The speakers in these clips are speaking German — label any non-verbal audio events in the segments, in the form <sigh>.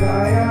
Hare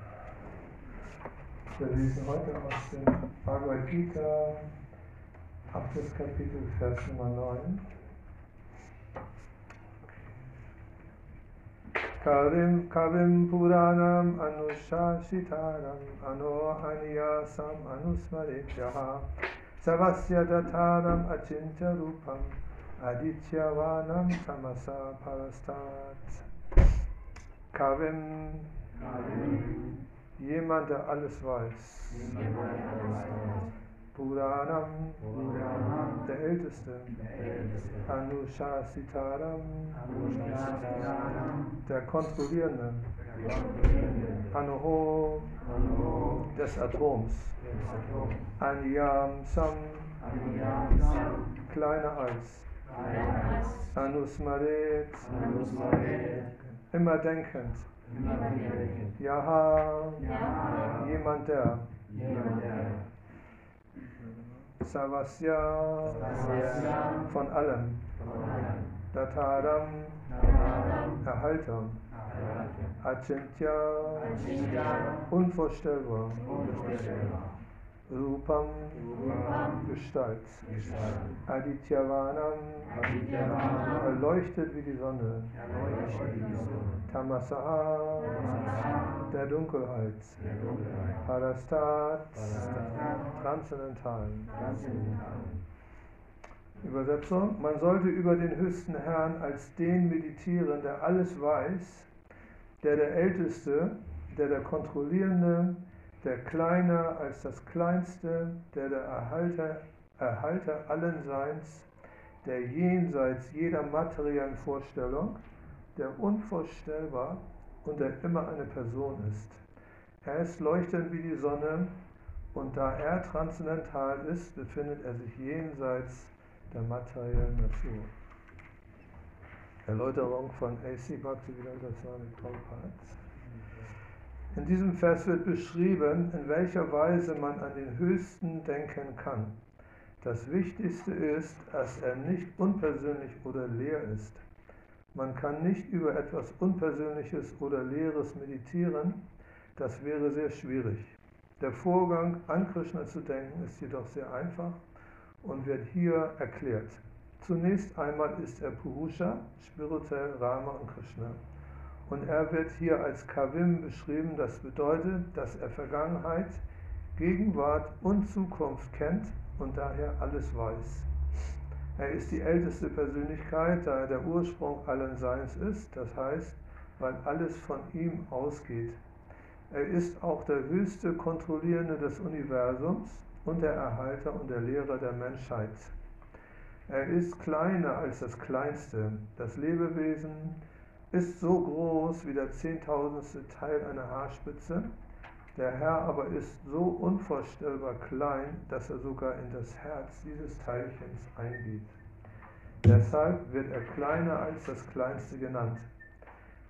Wir lesen heute aus dem Bhagavad Gita, 8. Kapitel, Vers Nummer 9. Kavim, Kavim Puranam Anushashitaram Anohaniyasam Anusmaretyaha Savasya Dataram Achintya Rupam Adityavanam Tamasa Parastat Kavim, jemand, der alles weiß. Puranam, der Älteste. Anushasitaram, der Kontrollierende. Anuho, des Atoms. Anyam Sam, kleiner als. Anusmaret, immer denkend. Yaha, jemand der. Savasya, von allem. Dataram, Erhalter. Achintya, unvorstellbar. Rupam, Gestalt. Adityavanam, erleuchtet wie die Sonne. Tamasaha, der Dunkelheit. Parastat, transzendental. Übersetzung. Man sollte über den höchsten Herrn als den meditieren, der alles weiß, der der Älteste, der der Kontrollierende, der kleiner als das Kleinste, der der Erhalter, Erhalter allen Seins, der jenseits jeder materiellen Vorstellung, der unvorstellbar und der immer eine Person ist. Er ist leuchtend wie die Sonne und da er transzendental ist, befindet er sich jenseits der materiellen Natur. Erläuterung von A.C. Bhaktivedanta Swami Prabhupada. In diesem Vers wird beschrieben, in welcher Weise man an den Höchsten denken kann. Das Wichtigste ist, dass er nicht unpersönlich oder leer ist. Man kann nicht über etwas Unpersönliches oder Leeres meditieren, das wäre sehr schwierig. Der Vorgang, an Krishna zu denken, ist jedoch sehr einfach und wird hier erklärt. Zunächst einmal ist er Purusha, spirituell Rama und Krishna. Und er wird hier als Kavim beschrieben, das bedeutet, dass er Vergangenheit, Gegenwart und Zukunft kennt und daher alles weiß. Er ist die älteste Persönlichkeit, da er der Ursprung allen Seins ist, das heißt, weil alles von ihm ausgeht. Er ist auch der höchste Kontrollierende des Universums und der Erhalter und der Lehrer der Menschheit. Er ist kleiner als das Kleinste. Das Lebewesen ist so groß wie der zehntausendste Teil einer Haarspitze. Der Herr aber ist so unvorstellbar klein, dass er sogar in das Herz dieses Teilchens eingeht. Deshalb wird er kleiner als das Kleinste genannt.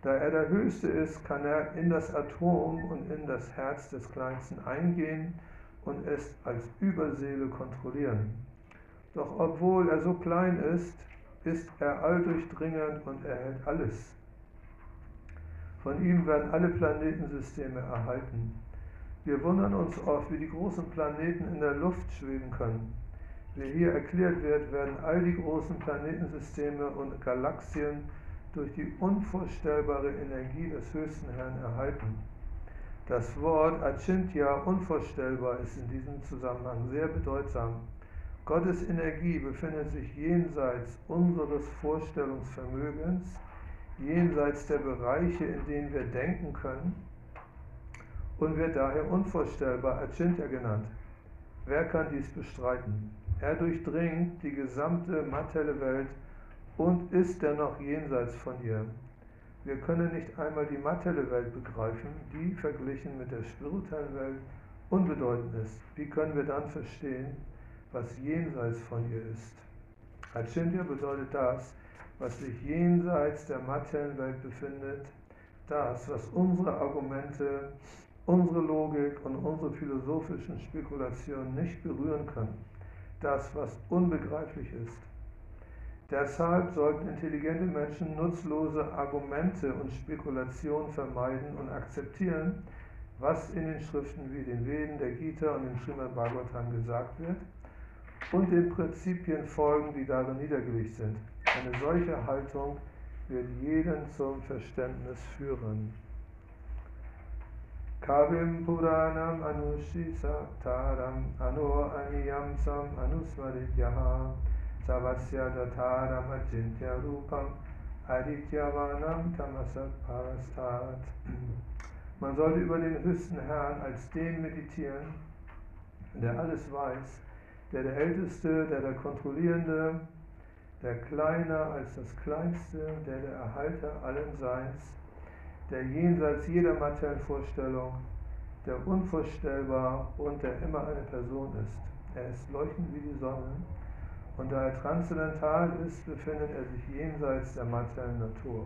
Da er der Höchste ist, kann er in das Atom und in das Herz des Kleinsten eingehen und es als Überseele kontrollieren. Doch obwohl er so klein ist, ist er alldurchdringend und erhält alles. Von ihm werden alle Planetensysteme erhalten. Wir wundern uns oft, wie die großen Planeten in der Luft schweben können. Wie hier erklärt wird, werden all die großen Planetensysteme und Galaxien durch die unvorstellbare Energie des höchsten Herrn erhalten. Das Wort Achintya, unvorstellbar, ist in diesem Zusammenhang sehr bedeutsam. Gottes Energie befindet sich jenseits unseres Vorstellungsvermögens, jenseits der Bereiche, in denen wir denken können und wird daher unvorstellbar Achintya genannt. Wer kann dies bestreiten? Er durchdringt die gesamte materielle Welt und ist dennoch jenseits von ihr. Wir können nicht einmal die materielle Welt begreifen, die verglichen mit der spirituellen Welt unbedeutend ist, wie können wir dann verstehen, was jenseits von ihr ist? Achintya bedeutet das, was sich jenseits der materiellen Welt befindet, das, was unsere Argumente, unsere Logik und unsere philosophischen Spekulationen nicht berühren können, das, was unbegreiflich ist. Deshalb sollten intelligente Menschen nutzlose Argumente und Spekulationen vermeiden und akzeptieren, was in den Schriften wie den Veden, der Gita und dem Srimad Bhagavatam gesagt wird und den Prinzipien folgen, die darin niedergelegt sind. Eine solche Haltung wird jeden zum Verständnis führen. Kavim Puranam Anushisataram Anu Aniyamsam Anusmarityaha Savasya Dataram Achintya Rupam Adityavanam Tamasat Parastat. Man sollte über den höchsten Herrn als den meditieren, der alles weiß, der der Älteste, der der Kontrollierende, der kleiner als das Kleinste, der der Erhalter allen Seins, der jenseits jeder materiellen Vorstellung, der unvorstellbar und der immer eine Person ist. Er ist leuchtend wie die Sonne und da er transzendental ist, befindet er sich jenseits der materiellen Natur.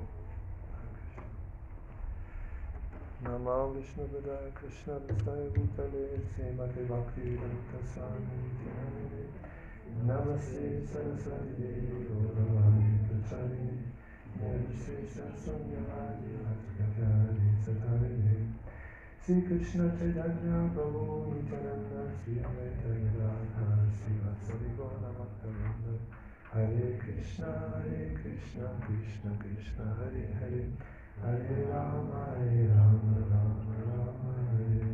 Nama Vishnu Padaya Krishna Vistaya Bhutale Srimati Bhakti Vedanta Swami Namaste Saraswati Devi Gauravani Prachari Namaste Saraswati Bhakti Satari Sri Krishna Chaitanya Prabhu Nityananda Sri Advaita Gadadhar Sri Vatsari Gaura Bhaktavinda Hare Krishna Hare Krishna Krishna Krishna Hare Hare. Hare Rama Hare Rama Rama Rama Hare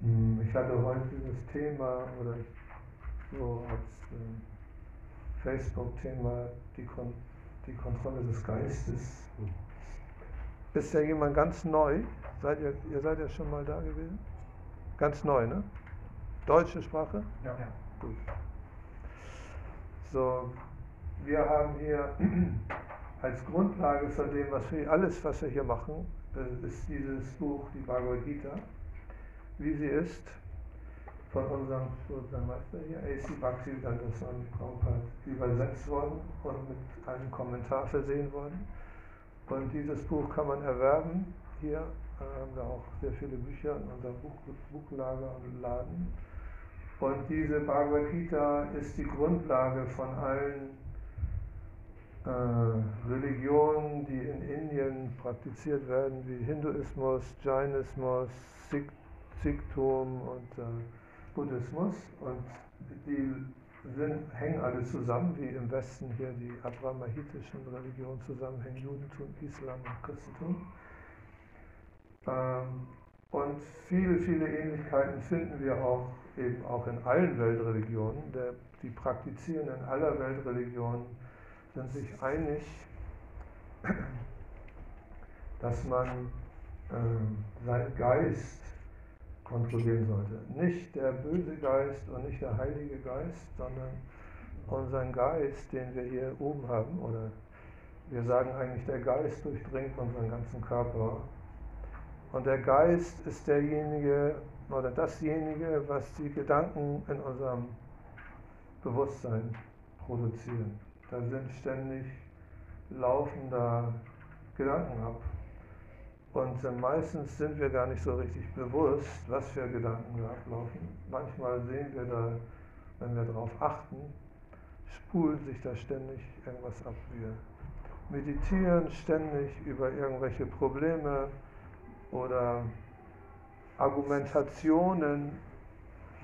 Ich hatte heute das Thema oder so als äh, Facebook-Thema die, Kon die Kontrolle des Geistes. Ist ja jemand ganz neu? Seid ihr, ihr seid ja schon mal da gewesen? Ganz neu, ne? Deutsche Sprache? Ja. Gut. So, wir haben hier <clears throat> als Grundlage von dem, was wir alles, was wir hier machen, ist dieses Buch, die Bhagavad Gita, wie sie ist, von unserem, Meister hier, A.C. Bhaktivedanta Swami Prabhupada, übersetzt worden und mit einem Kommentar versehen worden. Und dieses Buch kann man erwerben. Hier äh, haben wir auch sehr viele Bücher in unserem Buch, Buchlager und Laden. Und diese Bhagavad Gita ist die Grundlage von allen äh, Religionen, die in Indien praktiziert werden, wie Hinduismus, Jainismus, Sikh, Sikhtum und äh, Buddhismus. Und die sind, hängen alle zusammen, wie im Westen hier die abrahamitischen Religionen zusammenhängen, Judentum, Islam und Christentum. Ähm, und viele, viele Ähnlichkeiten finden wir auch eben auch in allen Weltreligionen. Der, die Praktizierenden aller Weltreligionen sind sich einig, dass man äh, seinen Geist kontrollieren sollte. Nicht der böse Geist und nicht der heilige Geist, sondern unseren Geist, den wir hier oben haben, oder wir sagen eigentlich, der Geist durchdringt unseren ganzen Körper. Und der Geist ist derjenige oder dasjenige, was die Gedanken in unserem Bewusstsein produzieren. Da sind ständig laufender Gedanken ab. Und äh, meistens sind wir gar nicht so richtig bewusst, was für Gedanken da ablaufen. Manchmal sehen wir da, wenn wir darauf achten, spult sich da ständig irgendwas ab. Wir meditieren ständig über irgendwelche Probleme oder Argumentationen.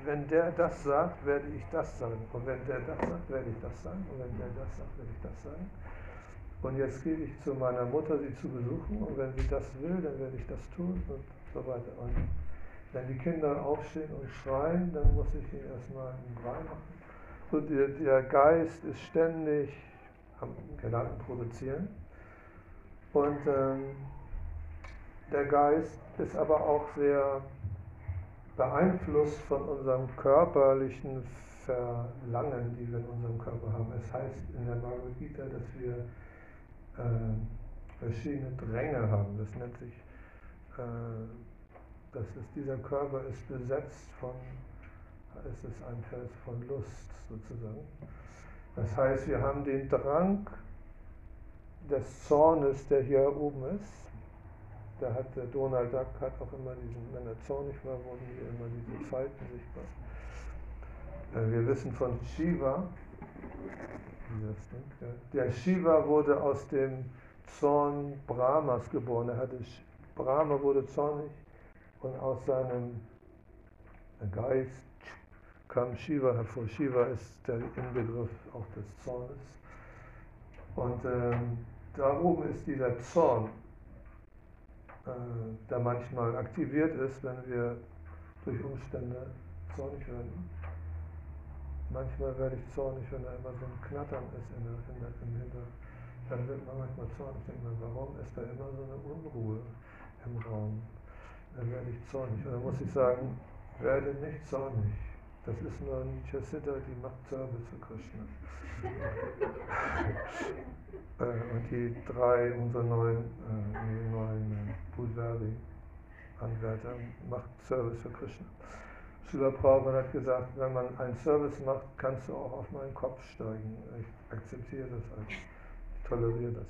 Wenn der das sagt, werde ich das sagen. Und wenn der das sagt, werde ich das sagen. Und wenn der das sagt, werde ich das sagen. Und jetzt gehe ich zu meiner Mutter, sie zu besuchen. Und wenn sie das will, dann werde ich das tun und so weiter. Und wenn die Kinder aufstehen und schreien, dann muss ich ihnen erstmal einen Brei machen. So der, der Geist ist ständig am Gedanken produzieren. Und ähm, der Geist ist aber auch sehr beeinflusst von unserem körperlichen Verlangen, die wir in unserem Körper haben. Es heißt in der Bhagavad Gita, dass wir äh, verschiedene Dränge haben. Das nennt sich äh, das ist, dieser Körper ist besetzt von, es ist ein Fels von Lust sozusagen. Das heißt, wir haben den Drang des Zornes, der hier oben ist. Da hat der Donald Duck hat auch immer diesen, wenn er zornig war, wurden hier immer diese Falten sichtbar. Äh, wir wissen von Shiva, der Shiva wurde aus dem Zorn Brahmas geboren. Er hatte, Brahma wurde zornig und aus seinem Geist kam Shiva hervor. Shiva ist der Inbegriff auch des Zornes. Und ähm, da oben ist dieser Zorn, äh, der manchmal aktiviert ist, wenn wir durch Umstände zornig werden. Manchmal werde ich zornig, wenn da immer so ein Knattern ist in der, in der, im Hinter. Dann wird man manchmal zornig. Denkt man, warum ist da immer so eine Unruhe im Raum? Dann werde ich zornig. Und dann muss ich sagen, werde nicht zornig. Das ist nur ein Siddha, die macht Service für Krishna. <laughs> Äh, und die drei, unsere neuen, äh, neuen Budvari-Anwärter, macht Service für Krishna. Srila Prabhupada hat gesagt, wenn man einen Service macht, kannst du auch auf meinen Kopf steigen. Ich akzeptiere das ich toleriere das.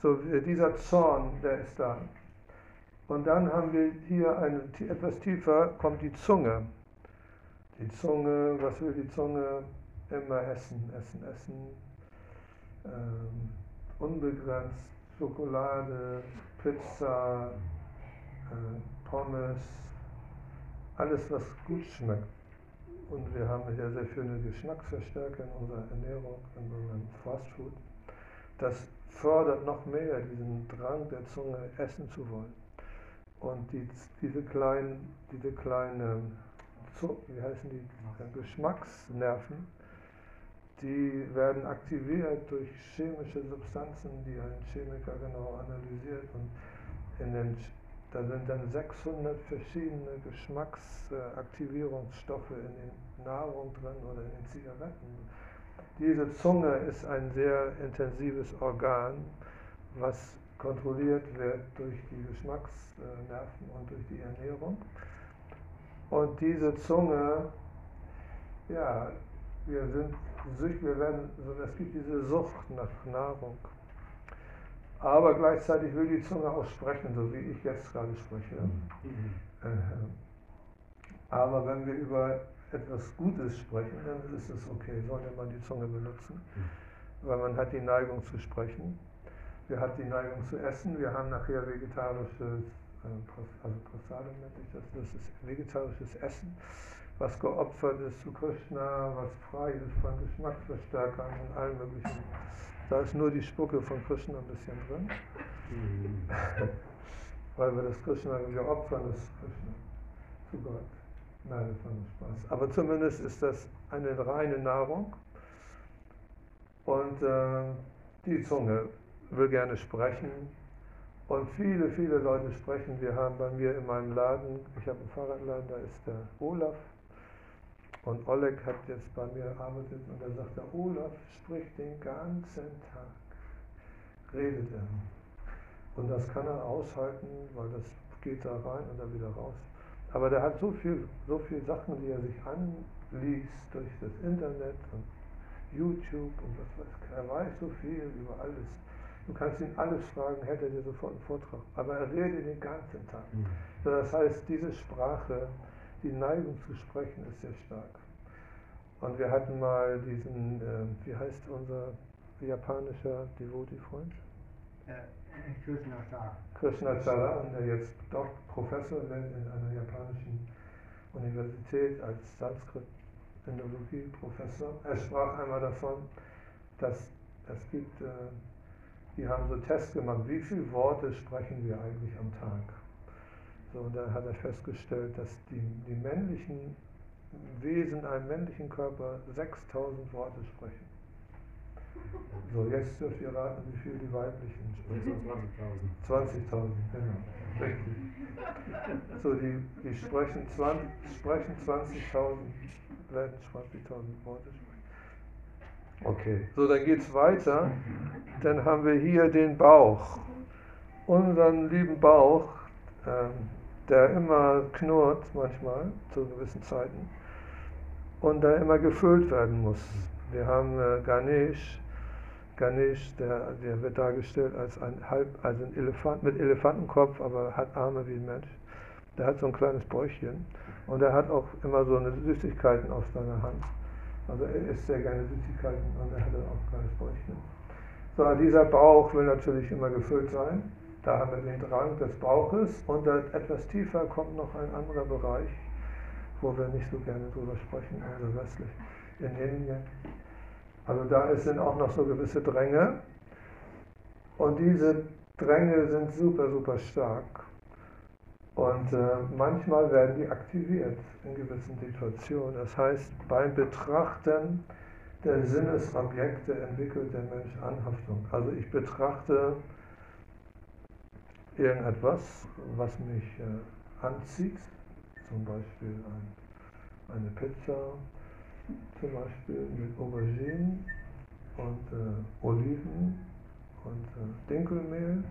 So, dieser Zorn, der ist da. Und dann haben wir hier eine, etwas tiefer, kommt die Zunge. Die Zunge, was will die Zunge? Immer essen, essen, essen. Ähm, unbegrenzt Schokolade, Pizza, äh, Pommes, alles, was gut schmeckt. Und wir haben ja sehr viele Geschmacksverstärker in unserer Ernährung, in unserem Fastfood. Das fördert noch mehr diesen Drang der Zunge, essen zu wollen. Und die, diese kleinen, diese kleinen, wie heißen die, Geschmacksnerven, die werden aktiviert durch chemische Substanzen, die ein Chemiker genau analysiert. Und in den da sind dann 600 verschiedene Geschmacksaktivierungsstoffe in den Nahrung drin oder in den Zigaretten. Diese Zunge ist ein sehr intensives Organ, was kontrolliert wird durch die Geschmacksnerven und durch die Ernährung. Und diese Zunge, ja, wir sind wir werden, es gibt diese Sucht nach Nahrung. Aber gleichzeitig will die Zunge auch sprechen, so wie ich jetzt gerade spreche. Mhm. Äh, aber wenn wir über etwas Gutes sprechen, dann ist es okay, sollte man die Zunge benutzen, mhm. weil man hat die Neigung zu sprechen. Wir haben die Neigung zu essen. Wir haben nachher vegetarisches, äh, also Prasada nennt sich das, das ist vegetarisches Essen, was geopfert ist zu Krishna, was frei ist von Geschmacksverstärkern und allen möglichen da ist nur die Spucke von Krishna ein bisschen drin. Mhm. Weil wir das Krishna, wir opfern das Krishna zu Gott. Nein, das war nur Spaß. Aber zumindest ist das eine reine Nahrung. Und äh, die Zunge will gerne sprechen. Und viele, viele Leute sprechen. Wir haben bei mir in meinem Laden, ich habe einen Fahrradladen, da ist der Olaf, und Oleg hat jetzt bei mir gearbeitet und er sagt, der Olaf spricht den ganzen Tag, redet er. Und das kann er aushalten, weil das geht da rein und da wieder raus. Aber der hat so viel, so viel Sachen, die er sich anliest durch das Internet und YouTube und was weiß ich. Er weiß so viel über alles. Du kannst ihn alles fragen, hätte er dir sofort einen Vortrag. Aber er redet den ganzen Tag. Mhm. Das heißt, diese Sprache, die Neigung zu sprechen ist sehr stark. Und wir hatten mal diesen, äh, wie heißt unser japanischer Devotee-Freund? Äh, Krishna Chara. Krishna Chara, der jetzt doch Professor wird in einer japanischen Universität als Sanskrit-Indologie-Professor. Er sprach einmal davon, dass es gibt, äh, die haben so Tests gemacht, wie viele Worte sprechen wir eigentlich am Tag? So, und da hat er festgestellt, dass die, die männlichen Wesen einem männlichen Körper 6000 Worte sprechen. So, jetzt dürft ihr raten, wie viel die weiblichen sprechen. 20.000. 20.000, genau. Richtig. So, die, die sprechen 20.000 sprechen 20 werden 20.000 Worte sprechen. Okay, so dann geht es weiter. Dann haben wir hier den Bauch. Unseren lieben Bauch, ähm, der immer knurrt manchmal zu gewissen Zeiten und der immer gefüllt werden muss. Wir haben äh, Ganesh, Ganesh, der, der wird dargestellt als ein, halb, also ein Elefant mit Elefantenkopf, aber hat Arme wie ein Mensch. Der hat so ein kleines Bäuchchen und er hat auch immer so eine Süßigkeiten auf seiner Hand. Also er isst sehr gerne Süßigkeiten und er hat auch ein kleines Bäuchchen. So, dieser Bauch will natürlich immer gefüllt sein. Da haben wir den Drang des Bauches und etwas tiefer kommt noch ein anderer Bereich, wo wir nicht so gerne drüber sprechen, also westlich in Indien. Also da sind auch noch so gewisse Dränge und diese Dränge sind super, super stark. Und äh, manchmal werden die aktiviert in gewissen Situationen. Das heißt, beim Betrachten der Sinnesobjekte entwickelt der Mensch Anhaftung. Also ich betrachte irgendetwas, was mich äh, anzieht, zum Beispiel ein, eine Pizza, zum Beispiel mit Auberginen und äh, Oliven und äh, Dinkelmehl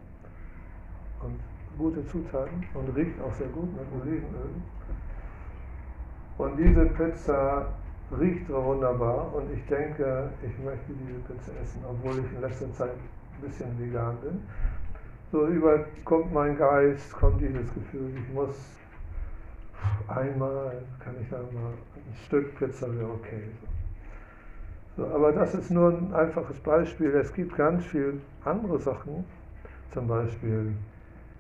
und gute Zutaten und riecht auch sehr gut mit Olivenöl. Und diese Pizza riecht wunderbar und ich denke, ich möchte diese Pizza essen, obwohl ich in letzter Zeit ein bisschen vegan bin so überkommt mein Geist, kommt dieses Gefühl, ich muss einmal, kann ich sagen, mal ein Stück Pizza wäre okay. So, aber das ist nur ein einfaches Beispiel. Es gibt ganz viele andere Sachen. Zum Beispiel,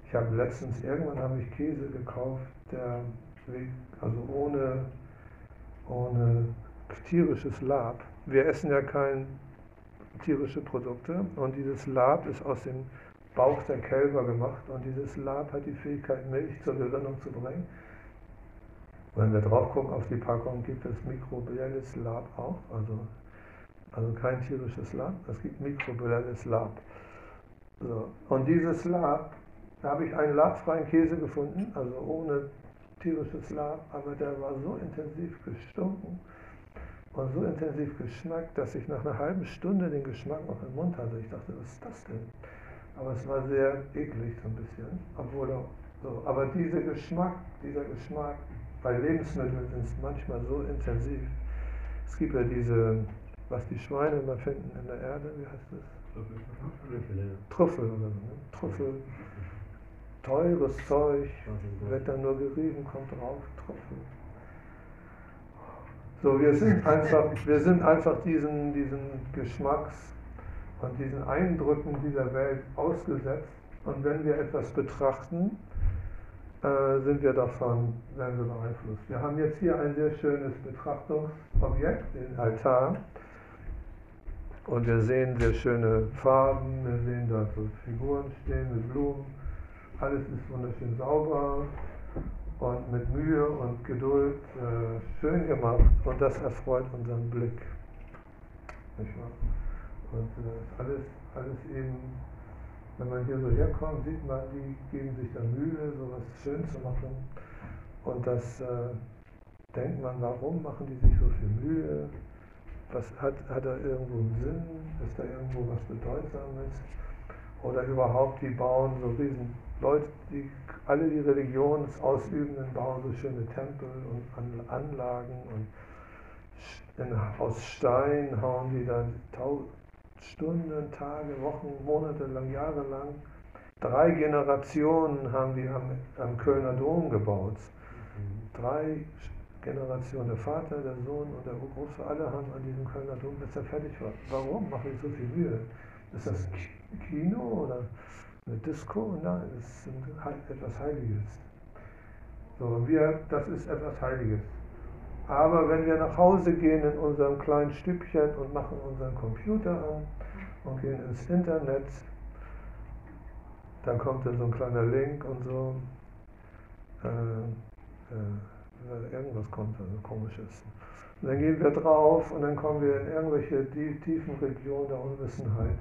ich habe letztens, irgendwann habe ich Käse gekauft, der also ohne, ohne tierisches Lab. Wir essen ja keine tierische Produkte und dieses Lab ist aus dem Bauch der Kälber gemacht und dieses Lab hat die Fähigkeit, Milch zur Gerinnung zu bringen. Wenn wir drauf gucken auf die Packung, gibt es mikrobielles Lab auch, also, also kein tierisches Lab, es gibt mikrobielles Lab. So. Und dieses Lab, da habe ich einen labfreien Käse gefunden, also ohne tierisches Lab, aber der war so intensiv gestunken und so intensiv geschmeckt, dass ich nach einer halben Stunde den Geschmack noch im Mund hatte. Ich dachte, was ist das denn? Aber es war sehr eklig so ein bisschen. Obwohl auch so. Aber dieser Geschmack, dieser Geschmack bei Lebensmitteln ist manchmal so intensiv. Es gibt ja diese, was die Schweine immer finden in der Erde, wie heißt das? Trüffel oder so. Ne? Trüffel. Teures Zeug, wird dann nur gerieben, kommt drauf, Trüffel. So, wir sind einfach, wir sind einfach diesen, diesen Geschmacks, von diesen Eindrücken dieser Welt ausgesetzt. Und wenn wir etwas betrachten, äh, sind wir davon, werden wir beeinflusst. Wir haben jetzt hier ein sehr schönes Betrachtungsobjekt, den Altar. Und wir sehen sehr schöne Farben, wir sehen dort so Figuren stehen mit Blumen. Alles ist wunderschön sauber und mit Mühe und Geduld äh, schön gemacht. Und das erfreut unseren Blick. Nicht wahr? Und äh, alles, alles eben, wenn man hier so herkommt, sieht man, die geben sich da Mühe, sowas schön zu machen. Und das äh, denkt man, warum machen die sich so viel Mühe? Was hat, hat da irgendwo einen Sinn? Ist da irgendwo was Bedeutsames? Oder überhaupt, die bauen so riesen Leute, die alle die Religionsausübenden bauen so schöne Tempel und Anlagen und in, aus Stein hauen die dann Stunden, Tage, Wochen, Monate lang, Jahre lang. Drei Generationen haben die am, am Kölner Dom gebaut. Drei Generationen, der Vater, der Sohn und der Große, alle haben an diesem Kölner Dom, bis er fertig war. Warum machen die so viel Mühe? Ist das Kino oder eine Disco? Nein, das ist etwas Heiliges. So, wir, das ist etwas Heiliges. Aber wenn wir nach Hause gehen in unserem kleinen Stübchen und machen unseren Computer an und gehen ins Internet, dann kommt da so ein kleiner Link und so. Äh, äh, irgendwas kommt da, so komisches. Und dann gehen wir drauf und dann kommen wir in irgendwelche tiefen Regionen der Unwissenheit,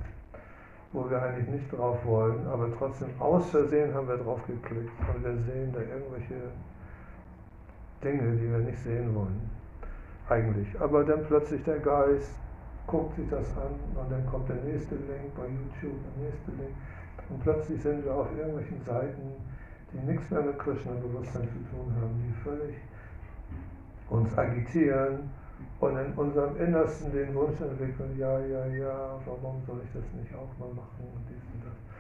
wo wir eigentlich nicht drauf wollen, aber trotzdem aus Versehen haben wir drauf geklickt und wir sehen da irgendwelche Dinge, die wir nicht sehen wollen, eigentlich. Aber dann plötzlich der Geist guckt sich das an und dann kommt der nächste Link bei YouTube, der nächste Link. Und plötzlich sind wir auf irgendwelchen Seiten, die nichts mehr mit Krishna-Bewusstsein zu tun haben, die völlig uns agitieren und in unserem Innersten den Wunsch entwickeln, ja, ja, ja, warum soll ich das nicht auch mal machen und dies und das.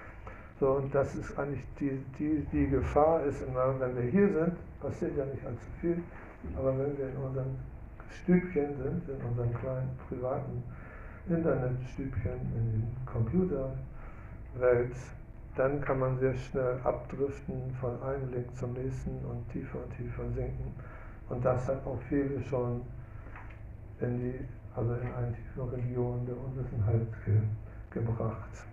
So, und das ist eigentlich die, die, die Gefahr ist immer, wenn wir hier sind, passiert ja nicht allzu viel, aber wenn wir in unserem Stübchen sind, in unserem kleinen privaten Internetstübchen, in den Computerwelt, dann kann man sehr schnell abdriften von einem Link zum nächsten und tiefer und tiefer sinken. Und das hat auch viele schon in die, also in eine tiefe Region der Unwissenheit ge, gebracht.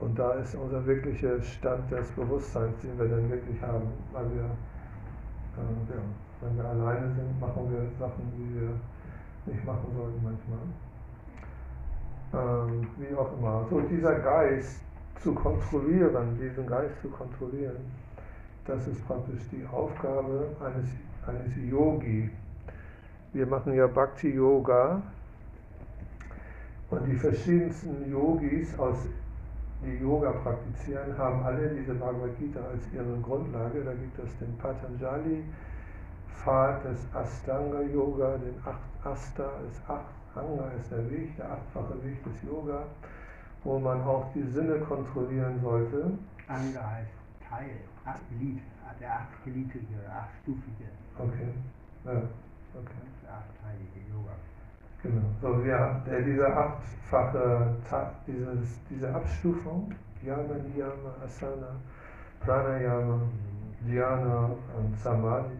Und da ist unser wirklicher Stand des Bewusstseins, den wir dann wirklich haben, weil wir, äh, ja, wenn wir alleine sind, machen wir Sachen, die wir nicht machen sollten manchmal. Ähm, wie auch immer. So dieser Geist zu kontrollieren, diesen Geist zu kontrollieren, das ist praktisch die Aufgabe eines, eines Yogi. Wir machen ja Bhakti Yoga und die verschiedensten Yogis aus die Yoga praktizieren, haben alle diese Bhagavad Gita als ihre Grundlage. Da gibt es den Patanjali, Pfad des Astanga Yoga, den acht Asta ist acht, Anga ist der Weg, der achtfache Weg des Yoga, wo man auch die Sinne kontrollieren sollte. Anga heißt Teil, acht Glied, der achtgliedrige, achtstufige. Okay, ja, okay. Der achtteilige Yoga. Genau. So, wir, der, diese achtfache, dieses, diese Abstufung, Yama, Niyama, Asana, Pranayama, Dhyana und Samadhi,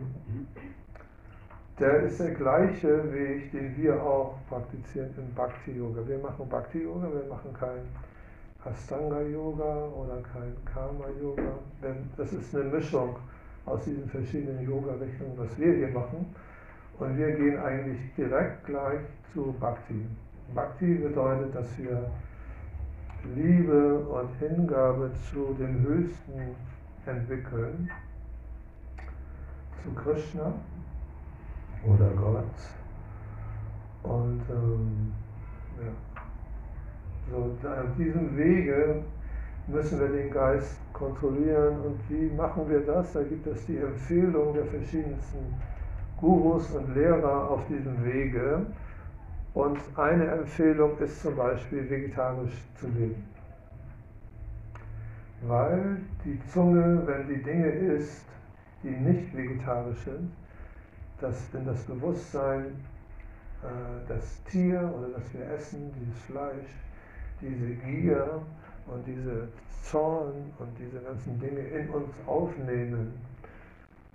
der ist der gleiche Weg, den wir auch praktizieren im Bhakti Yoga. Wir machen Bhakti Yoga, wir machen kein Astanga Yoga oder kein Karma Yoga. Das ist eine Mischung aus diesen verschiedenen Yoga-Richtungen, was wir hier machen. Und wir gehen eigentlich direkt gleich zu Bhakti. Bhakti bedeutet, dass wir Liebe und Hingabe zu dem Höchsten entwickeln, zu Krishna oder Gott. Und ähm, ja. so, auf diesem Wege müssen wir den Geist kontrollieren. Und wie machen wir das? Da gibt es die Empfehlung der verschiedensten Gurus und Lehrer auf diesem Wege. Und eine Empfehlung ist zum Beispiel vegetarisch zu leben. Weil die Zunge, wenn die Dinge isst, die nicht vegetarisch sind, dass in das Bewusstsein, äh, das Tier oder das wir essen, dieses Fleisch, diese Gier und diese Zorn und diese ganzen Dinge in uns aufnehmen,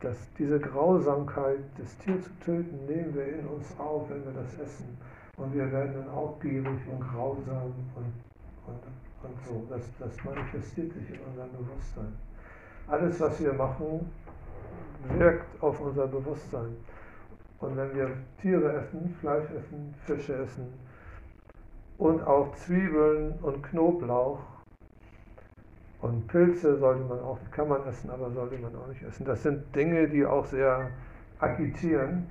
dass diese Grausamkeit, das Tier zu töten, nehmen wir in uns auf, wenn wir das essen. Und wir werden dann auch gierig und grausam und, und, und so. Das, das manifestiert sich in unserem Bewusstsein. Alles, was wir machen, wirkt auf unser Bewusstsein. Und wenn wir Tiere essen, Fleisch essen, Fische essen und auch Zwiebeln und Knoblauch und Pilze sollte man auch, kann man essen, aber sollte man auch nicht essen. Das sind Dinge, die auch sehr agitieren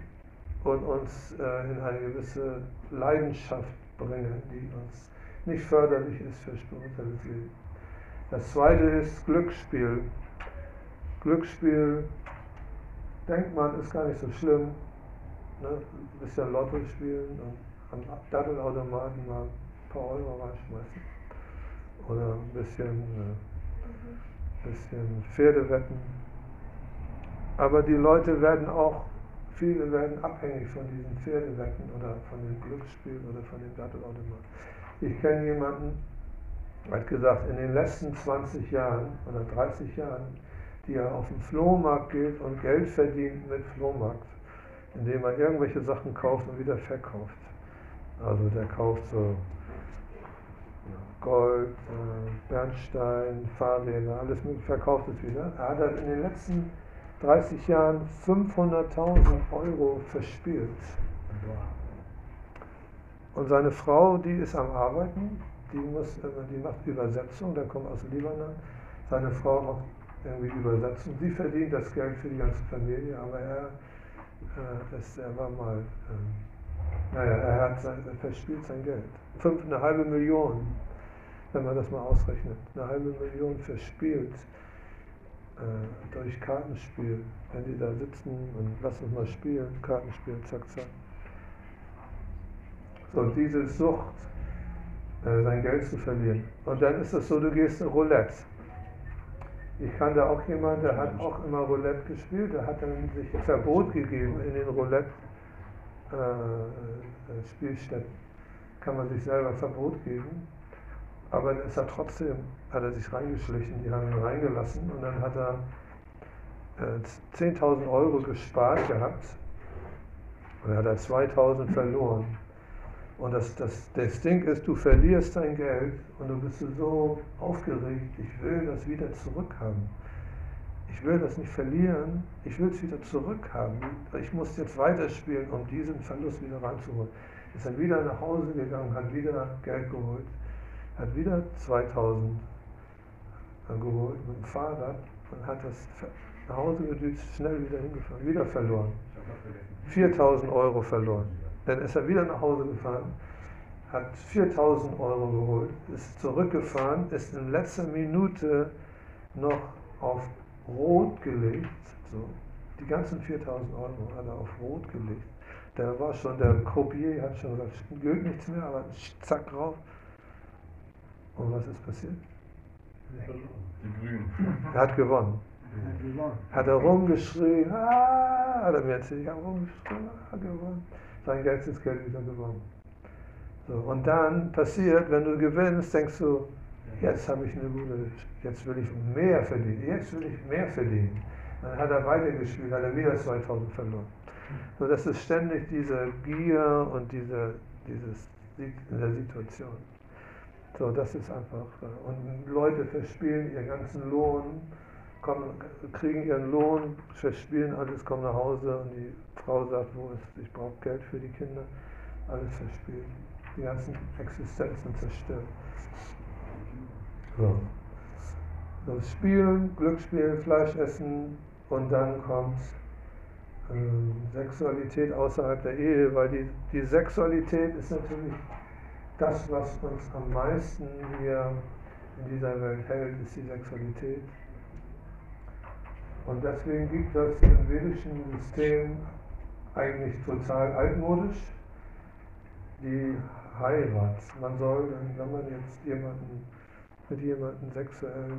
und uns äh, in eine gewisse Leidenschaft bringen, die uns nicht förderlich ist für spirituelles Leben. Das zweite ist Glücksspiel. Glücksspiel, denkt man, ist gar nicht so schlimm. Ne? Ein bisschen Lotto spielen und am Dattelautomaten mal ein paar Euro reinschmeißen. Oder ein bisschen, äh, bisschen Pferde. Aber die Leute werden auch Viele werden abhängig von diesen Pferdewetten oder von dem Glücksspiel oder von dem Dattelautomat. Ich kenne jemanden, hat gesagt, in den letzten 20 Jahren oder 30 Jahren, die er auf dem Flohmarkt geht und Geld verdient mit Flohmarkt, indem er irgendwelche Sachen kauft und wieder verkauft. Also der kauft so Gold, äh, Bernstein, Fahrräder, alles mögliche, verkauft es wieder. Er hat in den letzten 30 Jahren 500.000 Euro verspielt. Und seine Frau, die ist am Arbeiten, die, muss, die macht Übersetzung, der kommt aus Libanon. Seine Frau macht irgendwie Übersetzung. Sie verdient das Geld für die ganze Familie, aber er, äh, ist, er war mal, äh, naja, er, hat sein, er verspielt sein Geld. Fünf, eine halbe Million, wenn man das mal ausrechnet. Eine halbe Million verspielt äh, durch Kartenspiel, wenn die da sitzen und lass uns mal spielen, Kartenspiel, zack, zack. So, diese Sucht, äh, sein Geld zu verlieren. Und dann ist es so, du gehst in Roulette. Ich kannte auch jemanden, der hat auch immer Roulette gespielt, der hat dann sich Verbot gegeben in den Roulette-Spielstätten. Äh, Kann man sich selber Verbot geben. Aber dann ist er trotzdem, hat er sich reingeschlichen, die haben ihn reingelassen und dann hat er äh, 10.000 Euro gespart gehabt und dann hat er 2.000 verloren. Und das, das, das Ding ist, du verlierst dein Geld und du bist so aufgeregt, ich will das wieder zurückhaben. Ich will das nicht verlieren, ich will es wieder zurückhaben. Ich muss jetzt weiterspielen, um diesen Verlust wieder reinzuholen. Ist dann wieder nach Hause gegangen, hat wieder Geld geholt, hat wieder 2000 geholt mit dem Fahrrad und hat das nach Hause gedüst, schnell wieder hingefahren, wieder verloren. 4000 Euro verloren. Dann ist er wieder nach Hause gefahren, hat 4000 Euro geholt, ist zurückgefahren, ist in letzter Minute noch auf Rot gelegt. So. Die ganzen 4000 Euro hat er auf Rot gelegt. Da war schon, der Croupier hat schon gesagt, gilt nichts mehr, aber zack rauf. Und was ist passiert? Die Grünen. Er hat gewonnen. Hat er rumgeschrien, ah, hat er mir erzählt, ich habe rumgeschrien, ah, gewonnen. Sein ganzes Geld wieder gewonnen. So, und dann passiert, wenn du gewinnst, denkst du, jetzt habe ich eine gute, jetzt will ich mehr verdienen, jetzt will ich mehr verdienen. Dann hat er weitergespielt, hat er wieder 2000 verloren. So, das ist ständig diese Gier und diese, dieses in der Situation. So, das ist einfach. äh, Und Leute verspielen ihren ganzen Lohn, kommen, kriegen ihren Lohn, verspielen alles, kommen nach Hause und die Frau sagt, wo ist, ich brauche Geld für die Kinder, alles verspielt. Die ganzen Existenzen zerstört. So. So Spielen, Glücksspielen, Fleisch essen und dann kommt ähm, Sexualität außerhalb der Ehe, weil die, die Sexualität ist natürlich das, was uns am meisten hier in dieser Welt hält, ist die Sexualität. Und deswegen gibt es im vedischen System eigentlich total altmodisch die Heirat. Man soll, wenn man jetzt jemanden, mit jemandem sexuell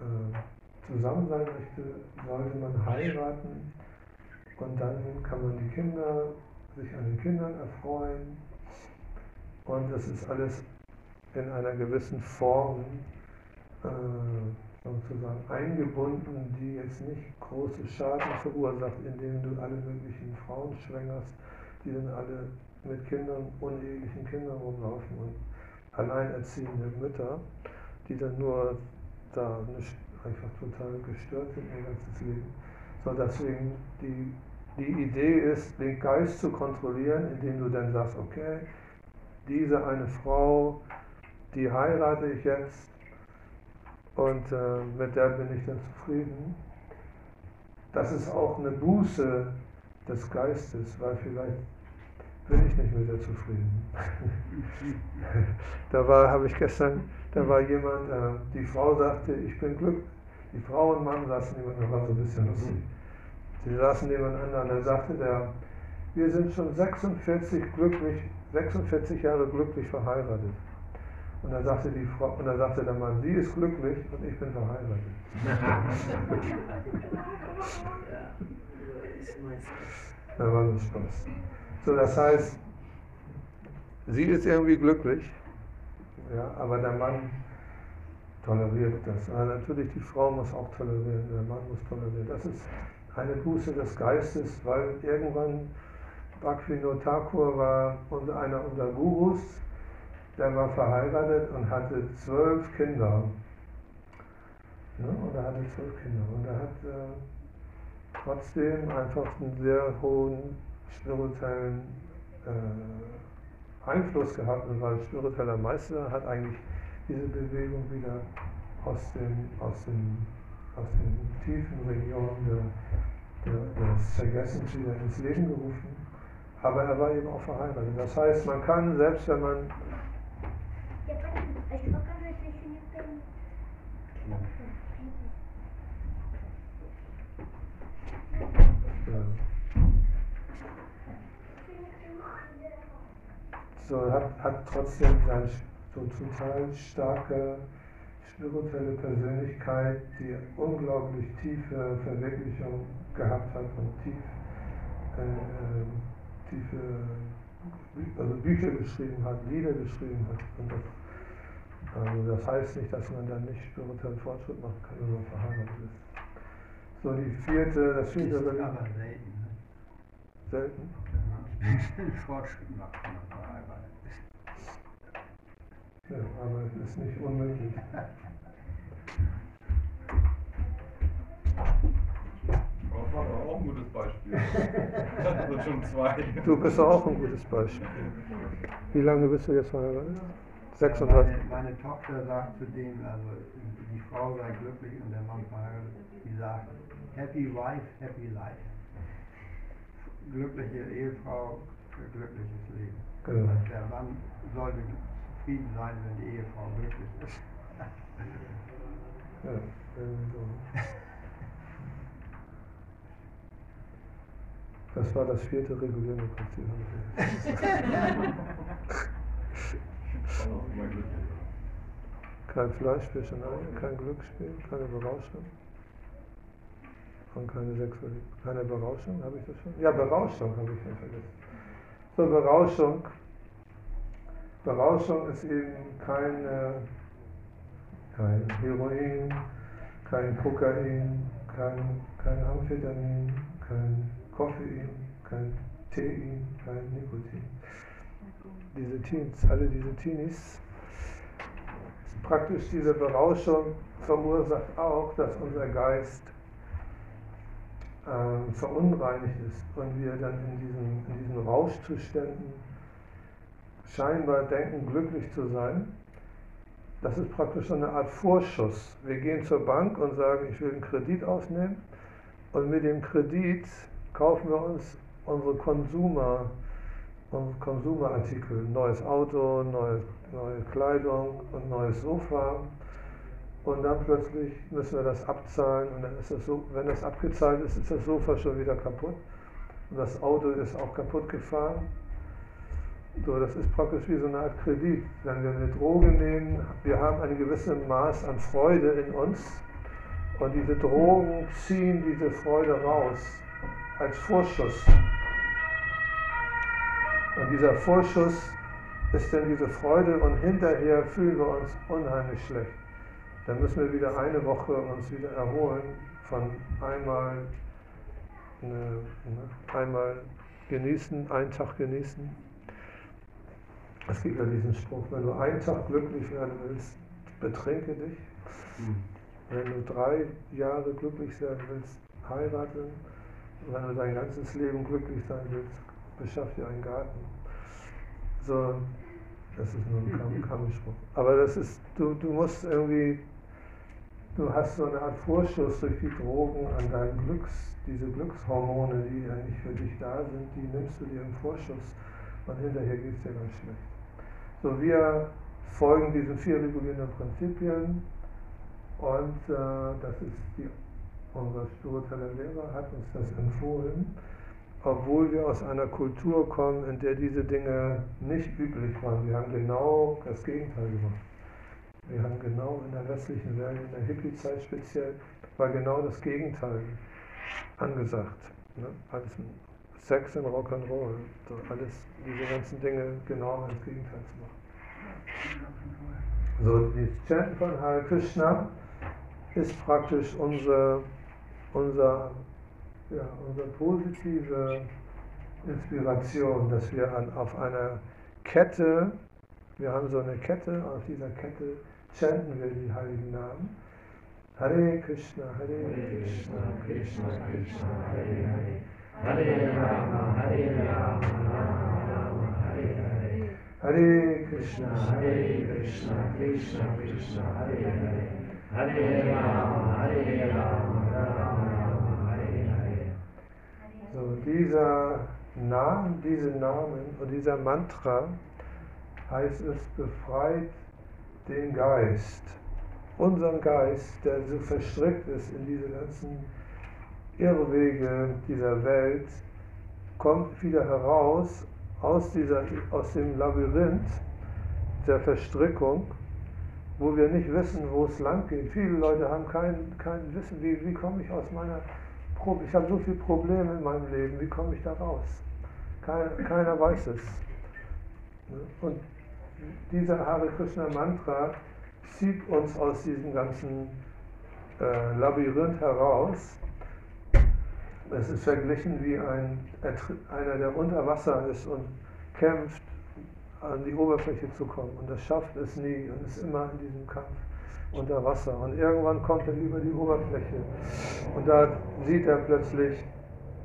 äh, zusammen sein möchte, sollte man heiraten und dann kann man die Kinder, sich an den Kindern erfreuen und das ist alles in einer gewissen Form äh, sozusagen eingebunden, die jetzt nicht große Schaden verursacht, indem du alle möglichen Frauen schwängerst, die dann alle mit Kindern, unehelichen Kindern rumlaufen und alleinerziehende Mütter, die dann nur da nicht einfach total gestört sind ihr ganzes Leben. So deswegen die, die Idee ist, den Geist zu kontrollieren, indem du dann sagst, okay, diese eine Frau, die heirate ich jetzt und äh, mit der bin ich dann zufrieden. Das ist auch eine Buße des Geistes, weil vielleicht bin ich nicht mit der zufrieden. <laughs> da war, habe ich gestern, da war jemand, äh, die Frau sagte, ich bin glücklich. Die Frau und Mann saßen nebeneinander, war so ein bisschen lustig. Sie saßen nebeneinander und dann sagte der, wir sind schon 46 glücklich, 46 Jahre glücklich verheiratet. Und dann sagte die Frau, und dann sagte der Mann, sie ist glücklich und ich bin verheiratet. <laughs> da war so Spaß. So, das heißt, sie ist irgendwie glücklich, ja, aber der Mann toleriert das. Aber natürlich, die Frau muss auch tolerieren, der Mann muss tolerieren. Das ist eine Buße des Geistes, weil irgendwann Bhaktivinoda Thakur war einer unserer Gurus, der war verheiratet und hatte zwölf Kinder. Ne? Und er hatte zwölf Kinder. Und er hat äh, trotzdem einfach einen sehr hohen spirituellen äh, Einfluss gehabt und war spiritueller Meister, hat eigentlich diese Bewegung wieder aus den, aus den, aus den tiefen Regionen der, der, des Vergessens wieder ins Leben gerufen. Aber er war eben auch verheiratet. Das heißt, man kann, selbst wenn man Ja. So, hat, hat trotzdem seine so Teil starke spirituelle Persönlichkeit, die unglaublich tiefe Verwirklichung gehabt hat und tief, äh, äh, also Bücher geschrieben hat, Lieder geschrieben hat. Und das, also das heißt nicht, dass man dann nicht spirituellen Fortschritt machen kann, wenn man verheiratet ist. So, die vierte, das vierte ist aber selten. Ne? Selten? Wenn man <laughs> Fortschritt macht, wenn man verheiratet ist. Ja, aber es ist nicht unmöglich. <laughs> auch ein gutes Beispiel. <laughs> Also schon zwei. Du bist auch ein gutes Beispiel. Wie lange bist du jetzt verheiratet? 36. Meine, meine Tochter sagt zu dem, also die Frau sei glücklich und der Mann verheiratet, die sagt, happy wife, happy life. Glückliche Ehefrau, glückliches Leben. Genau. Also der Mann sollte zufrieden sein, wenn die Ehefrau glücklich ist. Ja, <laughs> irgendwie so. Das war das vierte immer glücklich. <laughs> Kein Fleischfischerei, kein Glücksspiel, keine Berauschung. Und keine Sexualität. Keine Berauschung, habe ich das schon? Ja, Berauschung habe ich schon vergessen. So, Berauschung. Berauschung ist eben kein, kein Heroin, kein Kokain, kein, kein Amphetamin, kein Koffein, kein Tein, kein Nikotin. Diese Teens, alle diese Teenies, praktisch diese Berauschung verursacht auch, dass unser Geist äh, verunreinigt ist und wir dann in diesen, in diesen Rauschzuständen scheinbar denken, glücklich zu sein. Das ist praktisch so eine Art Vorschuss. Wir gehen zur Bank und sagen, ich will einen Kredit aufnehmen und mit dem Kredit kaufen wir uns unsere Konsumer, unsere Konsumerartikel, neues Auto, neue, neue Kleidung und neues Sofa. Und dann plötzlich müssen wir das abzahlen und dann ist das so, wenn das abgezahlt ist, ist das Sofa schon wieder kaputt. Und das Auto ist auch kaputt gefahren. So, das ist praktisch wie so eine Art Kredit. Wenn wir eine Droge nehmen, wir haben ein gewisses Maß an Freude in uns und diese Drogen ziehen diese Freude raus als Vorschuss. Und dieser Vorschuss ist dann diese Freude und hinterher fühlen wir uns unheimlich schlecht. Dann müssen wir wieder eine Woche uns wieder erholen von einmal, eine, ne, einmal genießen, einen Tag genießen. Es gibt ja diesen Spruch, wenn du einen Tag glücklich werden willst, betrinke dich. Hm. Wenn du drei Jahre glücklich sein willst, heirate. Wenn du dein ganzes Leben glücklich sein willst, beschaff dir einen Garten. So, das ist nur ein Kam <laughs> Kammerspruch. Aber das ist, du, du musst irgendwie, du hast so eine Art Vorschuss durch die Drogen an deinen Glücks, diese Glückshormone, die eigentlich für dich da sind, die nimmst du dir im Vorschuss und hinterher geht es dir ganz schlecht. So, wir folgen diesen vier regulierenden Prinzipien und äh, das ist die, unser spiritueller Lehrer hat uns das empfohlen, obwohl wir aus einer Kultur kommen, in der diese Dinge nicht üblich waren. Wir haben genau das Gegenteil gemacht. Wir haben genau in der westlichen Welt, in der Hippie-Zeit speziell, war genau das Gegenteil angesagt. Ne? Alles Sex und Rock'n'Roll, so alles, diese ganzen Dinge genau ins Gegenteil zu machen. So, die Chanten von Hare Krishna ist praktisch unsere, unser, ja, unsere positive Inspiration, dass wir an, auf einer Kette, wir haben so eine Kette, auf dieser Kette chanten wir die heiligen Namen. Hare Krishna, Hare Krishna, Krishna Krishna, Hare Hare. Hare Rama, Hare Rama, Rama Rama, Hare Hare. Hare Krishna, Hare Krishna, Krishna Krishna, Hare Hare. Hare Rama, Hare Rama, Rama So, dieser Name, diese Namen und dieser Mantra heißt es, befreit den Geist, unseren Geist, der so verstrickt ist in diese ganzen Irrwege dieser Welt, kommt wieder heraus aus, dieser, aus dem Labyrinth der Verstrickung, wo wir nicht wissen, wo es lang geht. Viele Leute haben kein, kein Wissen, wie, wie komme ich aus meiner. Ich habe so viele Probleme in meinem Leben, wie komme ich da raus? Keiner, keiner weiß es. Und dieser Hare Krishna Mantra zieht uns aus diesem ganzen äh, Labyrinth heraus. Es ist verglichen wie ein, einer, der unter Wasser ist und kämpft, an die Oberfläche zu kommen. Und das schafft es nie und ist immer in diesem Kampf unter Wasser. Und irgendwann kommt er über die Oberfläche. Und da sieht er plötzlich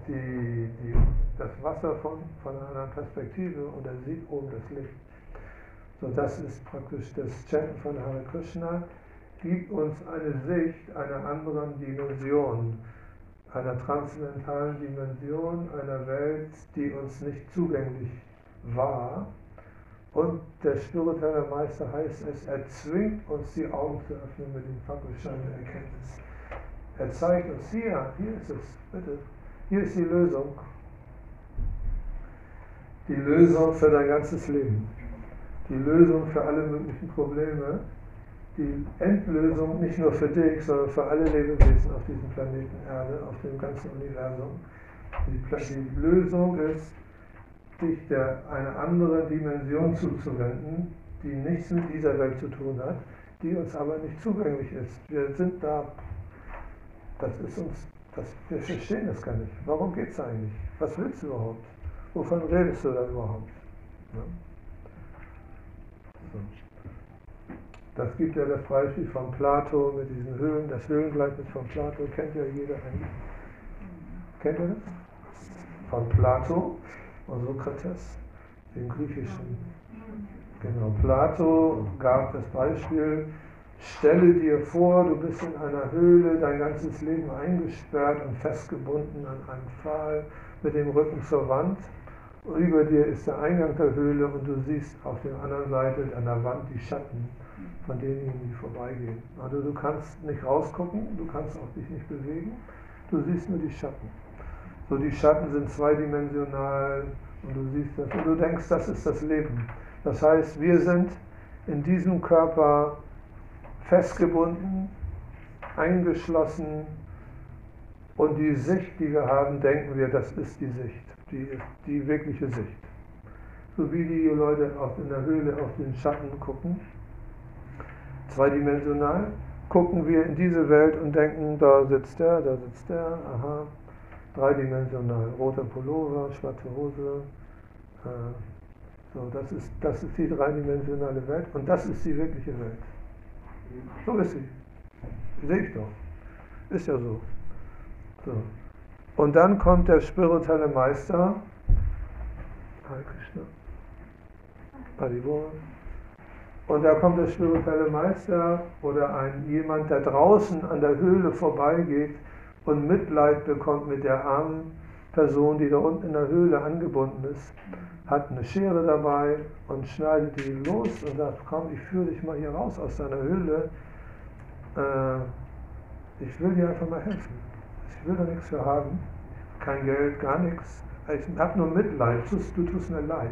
die, die, das Wasser von, von einer Perspektive und er sieht oben das Licht. So, das ist praktisch das Chanten von Hare Krishna, gibt uns eine Sicht einer anderen Dimension, einer transzendentalen Dimension, einer Welt, die uns nicht zugänglich war. Und der spirituelle Meister heißt es, er zwingt uns die Augen zu öffnen mit dem Fackelschein der Erkenntnis. Er zeigt uns, hier, hier ist es, bitte, hier ist die Lösung. Die Lösung für dein ganzes Leben die Lösung für alle möglichen Probleme, die Endlösung nicht nur für dich, sondern für alle Lebewesen auf diesem Planeten Erde, auf dem ganzen Universum. Die, die Lösung ist, dich der, einer anderen Dimension zuzuwenden, die nichts mit dieser Welt zu tun hat, die uns aber nicht zugänglich ist. Wir sind da, das ist uns, das, wir verstehen das gar nicht. Warum geht es eigentlich? Was willst du überhaupt? Wovon redest du da überhaupt? Ja? Das gibt ja das Beispiel von Plato mit diesen Höhlen, das Höhlengleichnis von Plato, kennt ja jeder eigentlich. Kennt ihr das? Von Plato und Sokrates, dem Griechischen. Genau, Plato gab das Beispiel, stelle dir vor, du bist in einer Höhle, dein ganzes Leben eingesperrt und festgebunden an einem Pfahl mit dem Rücken zur Wand über dir ist der Eingang der Höhle und du siehst auf der anderen Seite an der Wand die Schatten von denjenigen, die vorbeigehen. Also du kannst nicht rausgucken, du kannst auch dich nicht bewegen, du siehst nur die Schatten. So die Schatten sind zweidimensional und du siehst das und du denkst, das ist das Leben. Das heißt, wir sind in diesem Körper festgebunden, eingeschlossen und die Sicht, die wir haben, denken wir, das ist die Sicht die, die wirkliche Sicht. So wie die Leute auch in der Höhle auf den Schatten gucken, zweidimensional, gucken wir in diese Welt und denken, da sitzt der, da sitzt der, aha, dreidimensional, roter Pullover, schwarze Hose, äh, so, das ist, das ist die dreidimensionale Welt und das ist die wirkliche Welt. So ist sie. Sehe ich doch. Ist ja so. so. Und dann kommt der spirituelle Meister, und da kommt der spirituelle Meister oder ein jemand, der draußen an der Höhle vorbeigeht und Mitleid bekommt mit der armen Person, die da unten in der Höhle angebunden ist, hat eine Schere dabei und schneidet die los und sagt, komm, ich führe dich mal hier raus aus deiner Höhle. Äh, ich will dir einfach mal helfen. Ich will da nichts für haben. Kein Geld, gar nichts. Ich habe nur Mitleid. Du, du tust mir leid.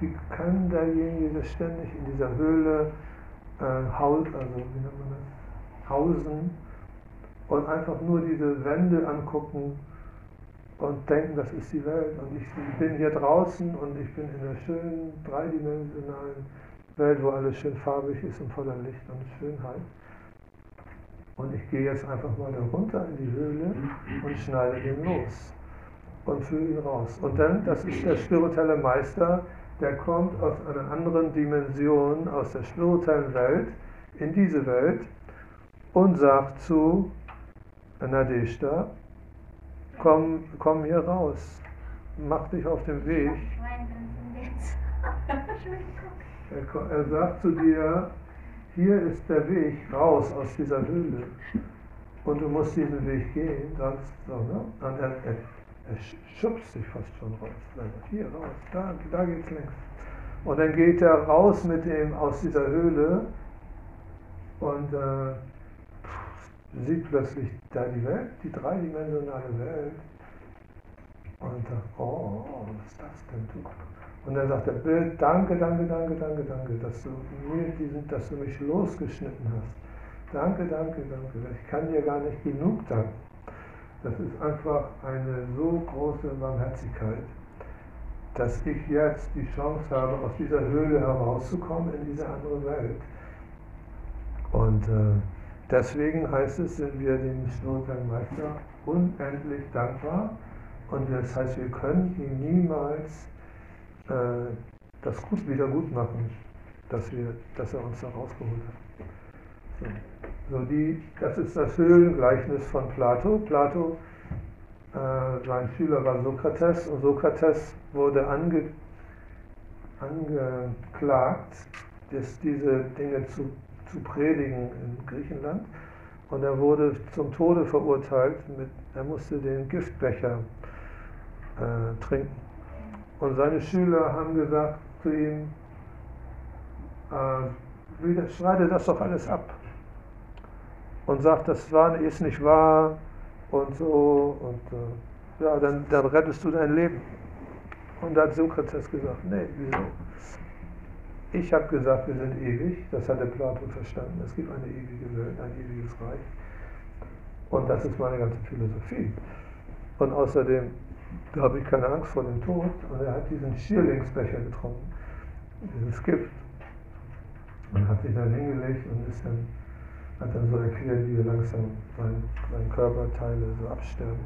Wie kann derjenige ständig in dieser Höhle äh, haut, also wie nennt man das, hausen und einfach nur diese Wände angucken und denken, das ist die Welt. Und ich bin hier draußen und ich bin in einer schönen, dreidimensionalen Welt, wo alles schön farbig ist und voller Licht und Schönheit. Und ich gehe jetzt einfach mal da runter in die Höhle und schneide den los und führe ihn raus. Und dann, das ist der spirituelle Meister, der kommt aus einer anderen Dimension, aus der spirituellen Welt, in diese Welt und sagt zu Nadeshda, komm, komm hier raus, mach dich auf den Weg. <laughs> Er, er sagt zu dir, hier ist der Weg raus aus dieser Höhle und du musst diesen Weg gehen, sonst so, ne? Und er, er, er schubst dich fast schon raus. Hier raus, da, da geht's längs. Und dann geht er raus mit dem aus dieser Höhle und äh, sieht plötzlich da die Welt, die dreidimensionale Welt und sagt, oh, was ist das denn? Du? Und dann sagt der Bild, danke, danke, danke, danke, danke, dass du mir diesen, dass du mich losgeschnitten hast. Danke, danke, danke. Ich kann dir gar nicht genug danken. Das ist einfach eine so große Barmherzigkeit, dass ich jetzt die Chance habe, aus dieser Höhle herauszukommen in diese andere Welt. Und äh, deswegen heißt es, sind wir dem Schnurrtangmeister unendlich dankbar. Und das heißt, wir können ihm niemals äh, das gut wieder gut machen, dass, wir, dass er uns da rausgeholt hat. So, so die, das ist das Höhlengleichnis von Plato. Plato, äh, sein Schüler war Sokrates und Sokrates wurde ange, angeklagt, dass diese Dinge zu, zu predigen in Griechenland. Und er wurde zum Tode verurteilt. Mit, er musste den Giftbecher äh, trinken. Und seine Schüler haben gesagt zu ihm, äh, schreite das doch alles ab. Und sagt, das war, ist nicht wahr und so. Und äh, ja, dann, dann rettest du dein Leben. Und da hat Sokrates gesagt, nee, wieso? Ich habe gesagt, wir sind ewig, das hat der Plato verstanden. Es gibt eine ewige Welt, ein ewiges Reich. Und das ist meine ganze Philosophie. Und außerdem habe ich keine Angst vor dem Tod. Und er hat diesen Schierlingsbecher getrunken, dieses Gift. Und hat sich dann hingelegt und ist dann, hat dann so erklärt, wie er langsam sein, sein Körperteile so absterben.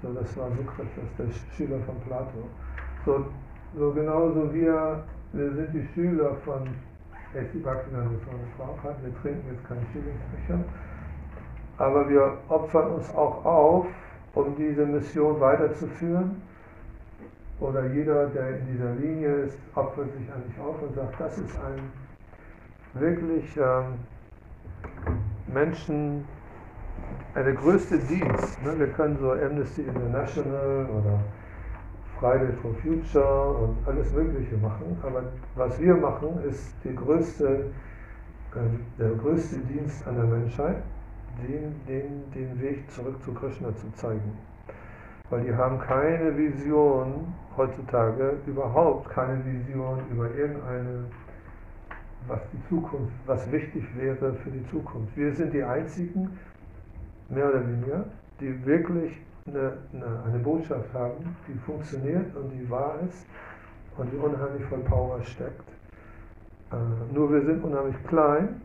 So, das war Sokrates, der Schüler von Plato. So, so genauso wir, wir sind die Schüler von Essi Bhaktivedanta Swami Prabhupada, wir trinken jetzt keinen Schierlingsbecher, aber wir opfern uns auch auf um diese Mission weiterzuführen. Oder jeder, der in dieser Linie ist, opfert sich dich auf und sagt, das ist ein wirklich ähm, Menschen, der größte Dienst. Ne? Wir können so Amnesty International oder Friday for Future und alles Mögliche machen, aber was wir machen, ist größte, äh, der größte Dienst an der Menschheit den, den, den Weg zurück zu Krishna zu zeigen. Weil die haben keine Vision heutzutage, überhaupt keine Vision über irgendeine, was die Zukunft, was wichtig wäre für die Zukunft. Wir sind die einzigen, mehr oder weniger, die wirklich eine, eine, eine Botschaft haben, die funktioniert und die wahr ist und die unheimlich voll Power steckt. Äh, nur wir sind unheimlich klein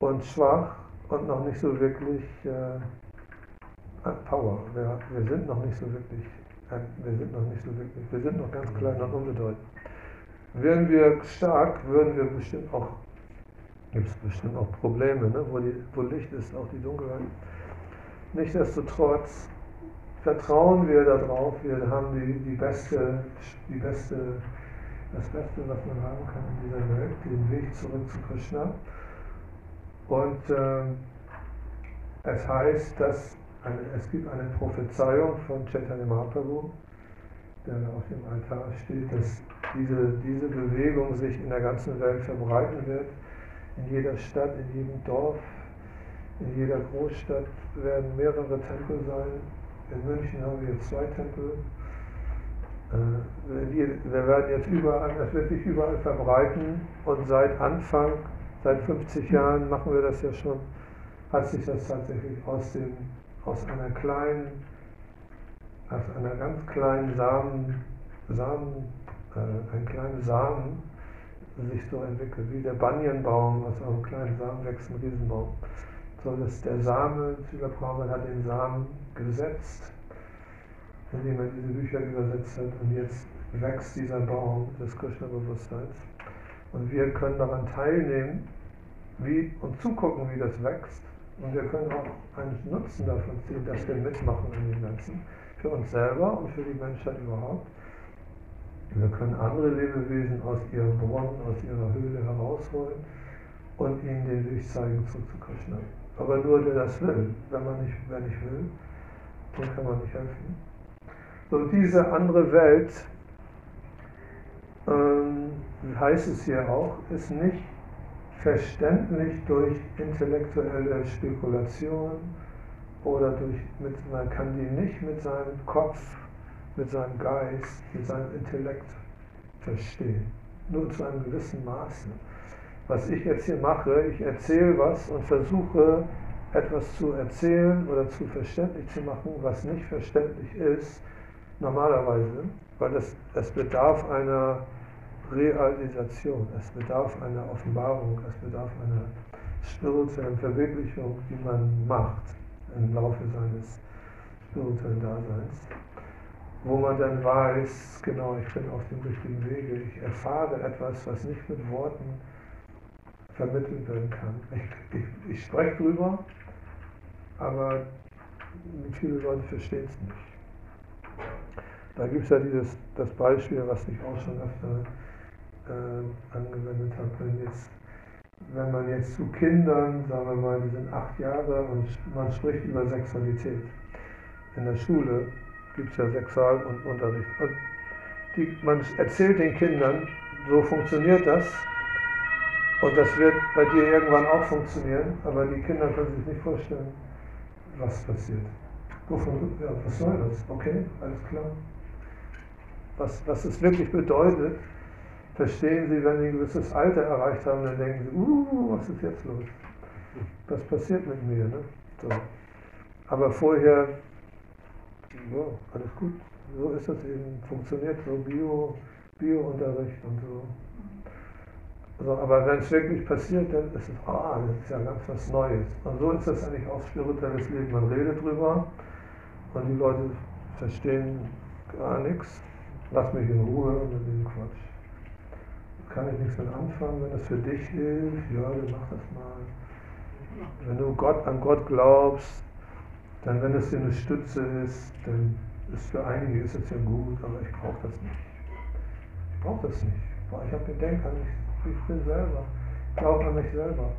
und schwach und noch nicht so wirklich äh, Power. Wir, wir, sind noch nicht so wirklich, äh, wir sind noch nicht so wirklich, wir sind noch ganz klein und unbedeutend. Wären wir stark, würden wir bestimmt auch, gibt es bestimmt auch Probleme, ne? wo, die, wo Licht ist, auch die Dunkelheit. Nichtsdestotrotz vertrauen wir darauf, wir haben die, die, beste, die beste, das Beste, was man haben kann in dieser Welt, den Weg zurück zu Krishna. Und äh, es heißt, dass eine, es gibt eine Prophezeiung von Chaitanya Mahaprabhu, der auf dem Altar steht, dass diese, diese Bewegung sich in der ganzen Welt verbreiten wird. In jeder Stadt, in jedem Dorf, in jeder Großstadt werden mehrere Tempel sein. In München haben wir jetzt zwei Tempel. Äh, wir werden jetzt überall, es wird sich überall verbreiten und seit Anfang Seit 50 Jahren machen wir das ja schon, hat sich das tatsächlich aus, dem, aus einer kleinen, aus einer ganz kleinen Samen, Samen äh, ein kleiner Samen sich so entwickelt, wie der Banyanbaum, aus einem kleinen Samen wächst ein Riesenbaum. So, dass der Same, Sila Prabhupada hat den Samen gesetzt, indem er diese Bücher übersetzt hat und jetzt wächst dieser Baum des Krishna-Bewusstseins. Und wir können daran teilnehmen wie, und zugucken, wie das wächst. Und wir können auch einen Nutzen davon ziehen, dass wir mitmachen in dem Ganzen. Für uns selber und für die Menschheit überhaupt. Wir können andere Lebewesen aus ihrem Brunnen, aus ihrer Höhle herausholen und ihnen den Weg zeigen zu Krishna. Aber nur der das will. Wenn man nicht, wer nicht will, dem kann man nicht helfen. So, diese andere Welt, ähm, heißt es hier auch, ist nicht verständlich durch intellektuelle Spekulation oder durch, mit, man kann die nicht mit seinem Kopf, mit seinem Geist, mit seinem Intellekt verstehen. Nur zu einem gewissen Maße. Was ich jetzt hier mache, ich erzähle was und versuche etwas zu erzählen oder zu verständlich zu machen, was nicht verständlich ist, normalerweise, weil es, es bedarf einer Realisation, es bedarf einer Offenbarung, es bedarf einer spirituellen Verwirklichung, die man macht im Laufe seines spirituellen Daseins, wo man dann weiß, genau, ich bin auf dem richtigen Wege, ich erfahre etwas, was nicht mit Worten vermittelt werden kann. Ich, <laughs> ich, ich spreche drüber, aber viele Leute verstehen es nicht. Da gibt es ja dieses, das Beispiel, was ich auch schon öfter äh, angewendet habe, wenn, jetzt, wenn man jetzt zu Kindern, sagen wir mal, die sind acht Jahre und man spricht über Sexualität. In der Schule gibt es ja Sexualunterricht. Und die, man erzählt den Kindern, so funktioniert das. Und das wird bei dir irgendwann auch funktionieren, aber die Kinder können sich nicht vorstellen, was passiert. Wovon, ja, was soll das? Okay, alles klar. Was, was es wirklich bedeutet, verstehen sie, wenn sie ein gewisses Alter erreicht haben, dann denken sie, uh, was ist jetzt los? Was passiert mit mir? Ne? So. Aber vorher, ja, alles gut. So ist das eben, funktioniert so Bio, Bio-Unterricht und so. So, aber wenn es wirklich passiert, dann ist es, ah, das ist ja ganz was Neues. Und so ist das eigentlich auch spirituelles Leben. Man redet drüber und die Leute verstehen gar nichts. Lass mich in Ruhe mit dem Quatsch. Kann ich nichts mit anfangen, wenn das für dich hilft, ja, dann mach das mal. Wenn du Gott an Gott glaubst, dann wenn es dir eine Stütze ist, dann ist für einige ist es ja gut, aber ich brauche das nicht. Ich brauche das nicht. Ich habe den Denk an mich ich bin selber. Ich glaube an mich selber.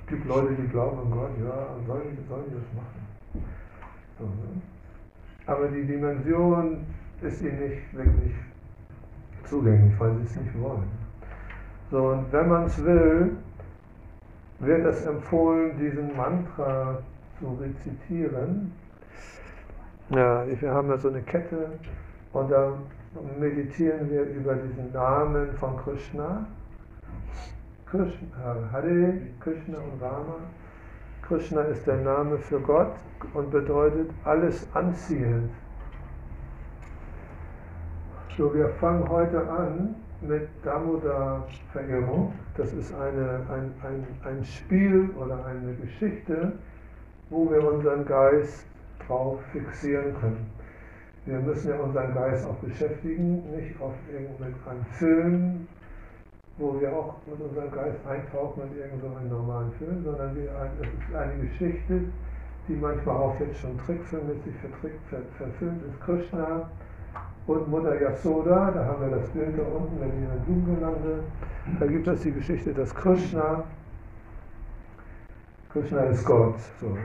Es gibt Leute, die glauben an Gott, ja, sollen die, sollen die das machen. So, ne? Aber die Dimension ist ihnen nicht wirklich zugänglich, weil sie es nicht wollen. So, und wenn man es will, wird es empfohlen, diesen Mantra zu rezitieren. Ja, wir haben ja so eine Kette und da meditieren wir über diesen Namen von Krishna. Krishna, Hare, Krishna und Rama. Krishna ist der Name für Gott und bedeutet alles anziehend. So, wir fangen heute an mit Damodar-Verehrung. Das ist eine, ein, ein, ein Spiel oder eine Geschichte, wo wir unseren Geist drauf fixieren können. Wir müssen ja unseren Geist auch beschäftigen, nicht auf irgendeinen Film, wo wir auch mit unserem Geist eintauchen in irgendeinen normalen Film, sondern wir, es ist eine Geschichte, die manchmal auch jetzt schon trickfilmmäßig verfilmt ist. Krishna und Mutter Yasoda, da haben wir das Bild da unten, wenn wir in Blumengelande, da gibt es die Geschichte, dass Krishna, Krishna ist Gott. So.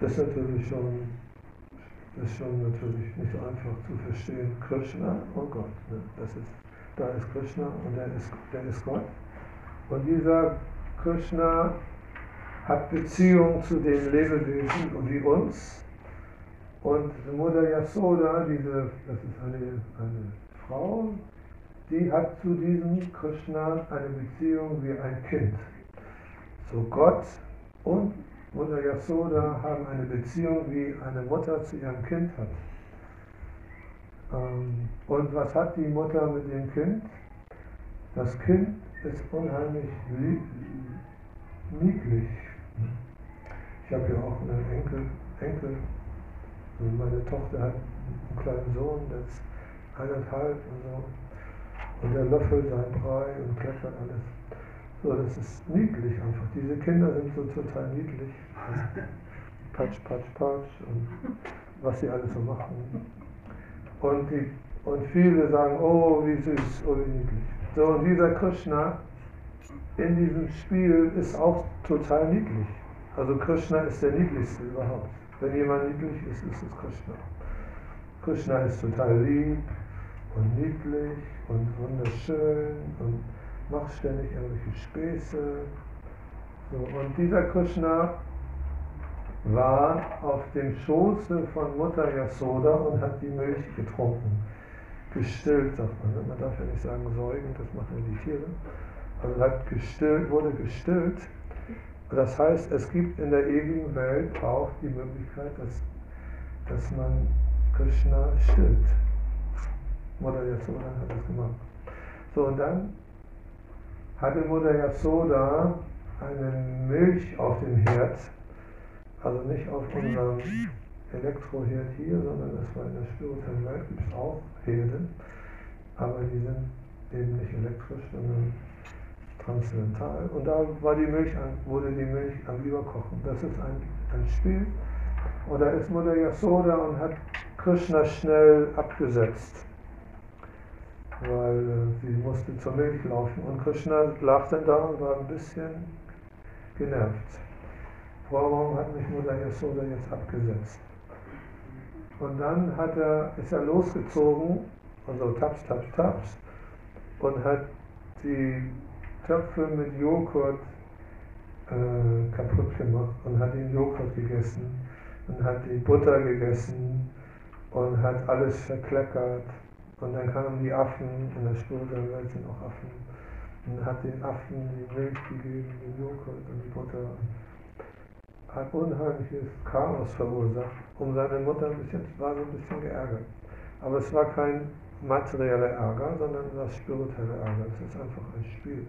Das ist natürlich schon ist schon natürlich nicht so einfach zu verstehen. Krishna, oh Gott, ne? das ist, da ist Krishna und der ist, der ist Gott. Und dieser Krishna hat Beziehung zu den Lebewesen wie uns. Und Mutter Yasoda, diese, das ist eine, eine Frau, die hat zu diesem Krishna eine Beziehung wie ein Kind. So Gott und Mutter Yasoda haben eine Beziehung, wie eine Mutter zu ihrem Kind hat. Ähm, und was hat die Mutter mit dem Kind? Das Kind ist unheimlich niedlich. Ich habe ja auch einen Enkel, Enkel. Und meine Tochter hat einen kleinen Sohn, der ist eineinhalb und so. Und der löffelt seinen Brei und klettert alles. So, das ist niedlich einfach. Diese Kinder sind so total niedlich. <laughs> Patsch, patsch, patsch und was sie alles so machen. Und, die, und viele sagen, oh, wie süß, oh, wie niedlich. So, und dieser Krishna in diesem Spiel ist auch total niedlich. Also Krishna ist der niedlichste überhaupt. Wenn jemand niedlich ist, ist es Krishna. Krishna ist total lieb und niedlich und wunderschön und machst ständig irgendwelche Späße. So, und dieser Krishna war auf dem Schoße von Mutter Yasoda und hat die Milch getrunken. Gestillt, sagt man. Ne? Man darf ja nicht sagen säugen, das machen ja die Tiere. Also hat gestillt, wurde gestillt. Das heißt, es gibt in der ewigen Welt auch die Möglichkeit, dass, dass man Krishna stillt. Mutter Yasoda hat das gemacht. So, und dann hatte Mutter Yasoda eine Milch auf dem Herd, also nicht auf unserem Elektroherd hier, sondern das war in der spirituellen Welt, gibt es auch Herde, aber die sind eben nicht elektrisch, sondern transzendental. Und da war die Milch an, wurde die Milch am Überkochen. Das ist ein, ein Spiel. Und da ist Mutter Yasoda und hat Krishna schnell abgesetzt, weil äh, sie musste zur Milch laufen. Und Krishna lag dann da und war ein bisschen genervt. Warum hat mich Mutter Yasoda jetzt abgesetzt? Und dann hat er, ist er losgezogen, also taps, taps, taps, und hat die Töpfe mit Joghurt äh, kaputt gemacht und hat den Joghurt gegessen und hat die Butter gegessen und hat alles verkleckert. Und dann kamen die Affen, in der spirituellen Welt sind auch Affen, und hat den Affen die Milch gegeben, den Joghurt und die Butter. Hat unheimliches Chaos verursacht, um seine Mutter ein bisschen, war so ein bisschen geärgert. Aber es war kein materieller Ärger, sondern das spirituelle Ärger. Es ist einfach ein Spiel.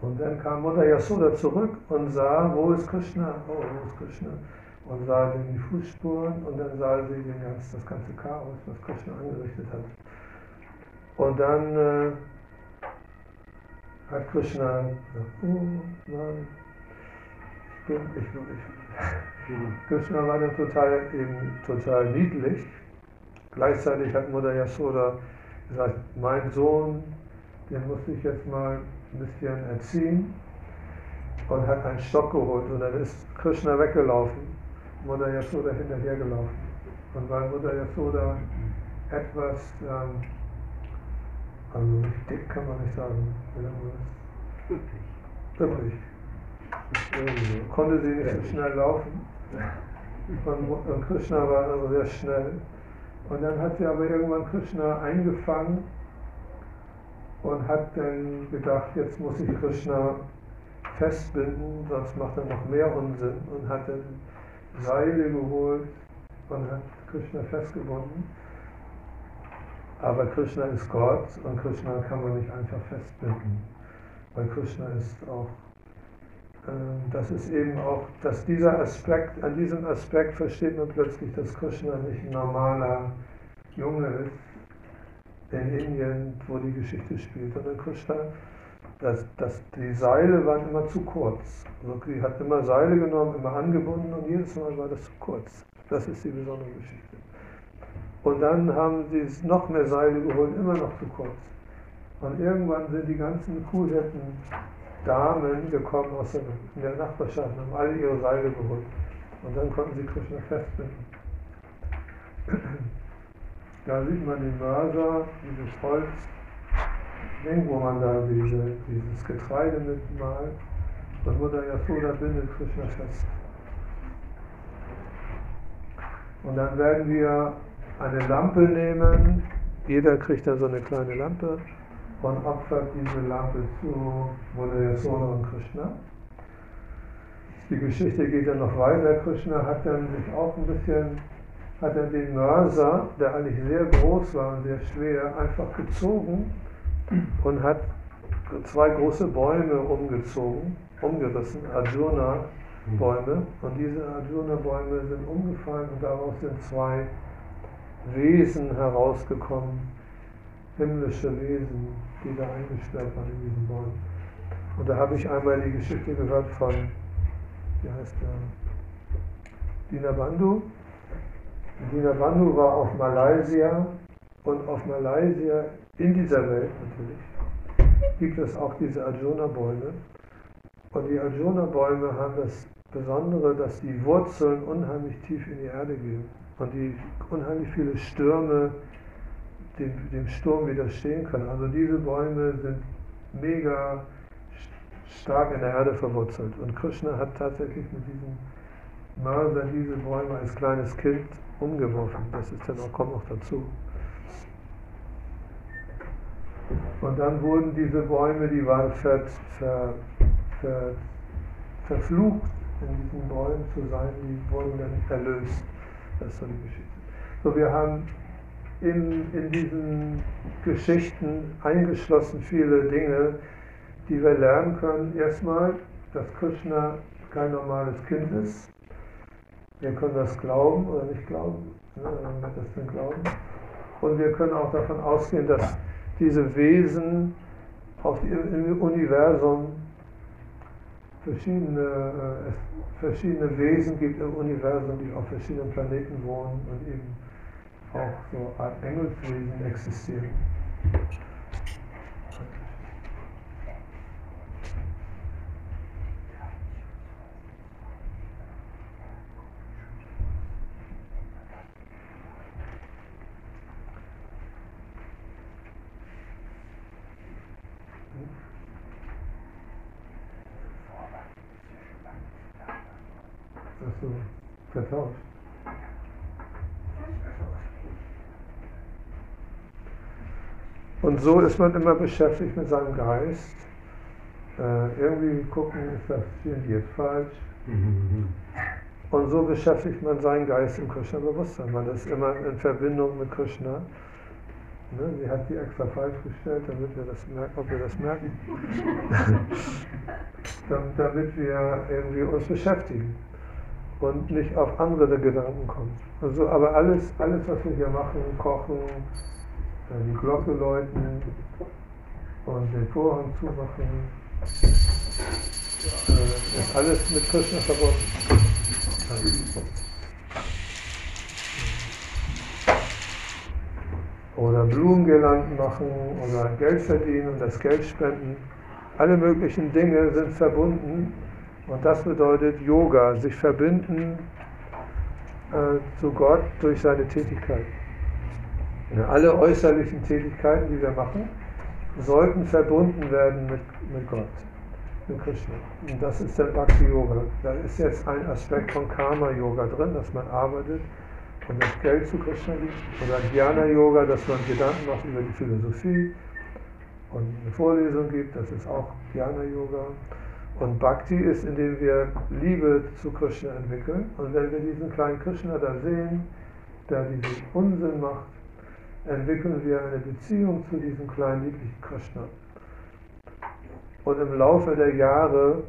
Und dann kam Mutter Yasoda zurück und sah, wo ist Krishna? Oh, wo ist Krishna? Und sah die Fußspuren und dann sah sie den ganz, das ganze Chaos, was Krishna angerichtet hat. Und dann äh, hat Krishna gesagt, oh nein, ich bin, ich, ich, <laughs> Krishna war dann total, eben, total niedlich. Gleichzeitig hat Mutter Yasoda gesagt, mein Sohn, den muss ich jetzt mal ein bisschen erziehen und hat einen Stock geholt und dann ist Krishna weggelaufen, Mutter Yasoda hinterhergelaufen. Und weil Mutter Yasoda etwas, ähm, also dick kann man nicht sagen? Üppig. Üppig. Konnte sie nicht so schnell laufen. Und Krishna war also sehr schnell. Und dann hat sie aber irgendwann Krishna eingefangen und hat dann gedacht, jetzt muss ich Krishna festbinden, sonst macht er noch mehr Unsinn und hat dann Seile geholt und hat Krishna festgebunden. Aber Krishna ist Gott und Krishna kann man nicht einfach festbinden, weil Krishna ist auch, äh, das ist eben auch, dass dieser Aspekt, an diesem Aspekt versteht man plötzlich, dass Krishna nicht ein normaler Junge ist, in Indien, wo die Geschichte spielt. In Krishna, das, das, die Seile waren immer zu kurz. Also sie hat immer Seile genommen, immer angebunden und jedes Mal war das zu kurz. Das ist die besondere Geschichte. Und dann haben sie noch mehr Seile geholt, immer noch zu kurz. Und irgendwann sind die ganzen Kuhhirten Damen gekommen aus der, der Nachbarschaft und haben alle ihre Seile geholt. Und dann konnten sie Krishna festbinden. <clears throat> Da sieht man den Mörser, dieses Holz, Ding, wo man da diese, dieses Getreide mitmalt. Und Mutter Yasoda bindet Krishna fest. Und dann werden wir eine Lampe nehmen. Jeder kriegt dann so eine kleine Lampe und opfert diese Lampe zu Mutter Yasoda und Krishna. Die Geschichte geht dann noch weiter. Krishna hat dann sich auch ein bisschen hat er den Mörser, der eigentlich sehr groß war und sehr schwer, einfach gezogen und hat zwei große Bäume umgezogen, umgerissen, Arjuna-Bäume. Und diese Arjuna-Bäume sind umgefallen und daraus sind zwei Wesen herausgekommen, himmlische Wesen, die da eingesperrt waren in diesen Bäumen. Und da habe ich einmal die Geschichte gehört von, wie heißt der, Dina Bandhu, Dinabandhu war auf Malaysia und auf Malaysia, in dieser Welt natürlich, gibt es auch diese Arjuna-Bäume. Und die Arjuna-Bäume haben das Besondere, dass die Wurzeln unheimlich tief in die Erde gehen und die unheimlich viele Stürme dem, dem Sturm widerstehen können. Also diese Bäume sind mega stark in der Erde verwurzelt. Und Krishna hat tatsächlich mit diesem Mörser diese Bäume als kleines Kind umgeworfen. Das ist dann auch, kommt noch dazu. Und dann wurden diese Bäume, die waren ver, ver, ver, verflucht, in diesen Bäumen zu sein, die wurden dann erlöst. Das ist so die Geschichte. So, wir haben in, in diesen Geschichten eingeschlossen viele Dinge, die wir lernen können. Erstmal, dass Krishna kein normales Kind ist. Wir können das glauben oder nicht glauben. Wir das dann glauben. Und wir können auch davon ausgehen, dass diese Wesen auf die, im Universum verschiedene, äh, verschiedene Wesen gibt im Universum, die auf verschiedenen Planeten wohnen und eben auch so Art Engelswesen existieren. Hast du vertauscht? Und so ist man immer beschäftigt mit seinem Geist. Äh, irgendwie gucken, ist das hier jetzt falsch. Und so beschäftigt man seinen Geist im Krishna-Bewusstsein. Man ist immer in Verbindung mit Krishna. Ne, sie hat die extra falsch gestellt, damit wir das merken, ob wir das merken. <laughs> damit wir irgendwie uns beschäftigen und nicht auf andere Gedanken kommen. Also, aber alles, alles, was wir hier machen, kochen, die Glocke läuten und den Vorhang zumachen, äh, ist alles mit Krishna verbunden. Oder Blumengirlanden machen oder Geld verdienen und das Geld spenden. Alle möglichen Dinge sind verbunden und das bedeutet Yoga, sich verbinden äh, zu Gott durch seine Tätigkeit. Alle äußerlichen Tätigkeiten, die wir machen, sollten verbunden werden mit, mit Gott, mit Krishna. Und das ist der Bhakti Yoga. Da ist jetzt ein Aspekt von Karma Yoga drin, dass man arbeitet und das Geld zu Krishna liegt. Oder Jnana Yoga, dass man Gedanken macht über die Philosophie und eine Vorlesung gibt, das ist auch Jnana Yoga. Und Bhakti ist, indem wir Liebe zu Krishna entwickeln. Und wenn wir diesen kleinen Krishna da sehen, der diesen Unsinn macht, entwickeln wir eine Beziehung zu diesem kleinen lieblichen Krishna. Und im Laufe der Jahre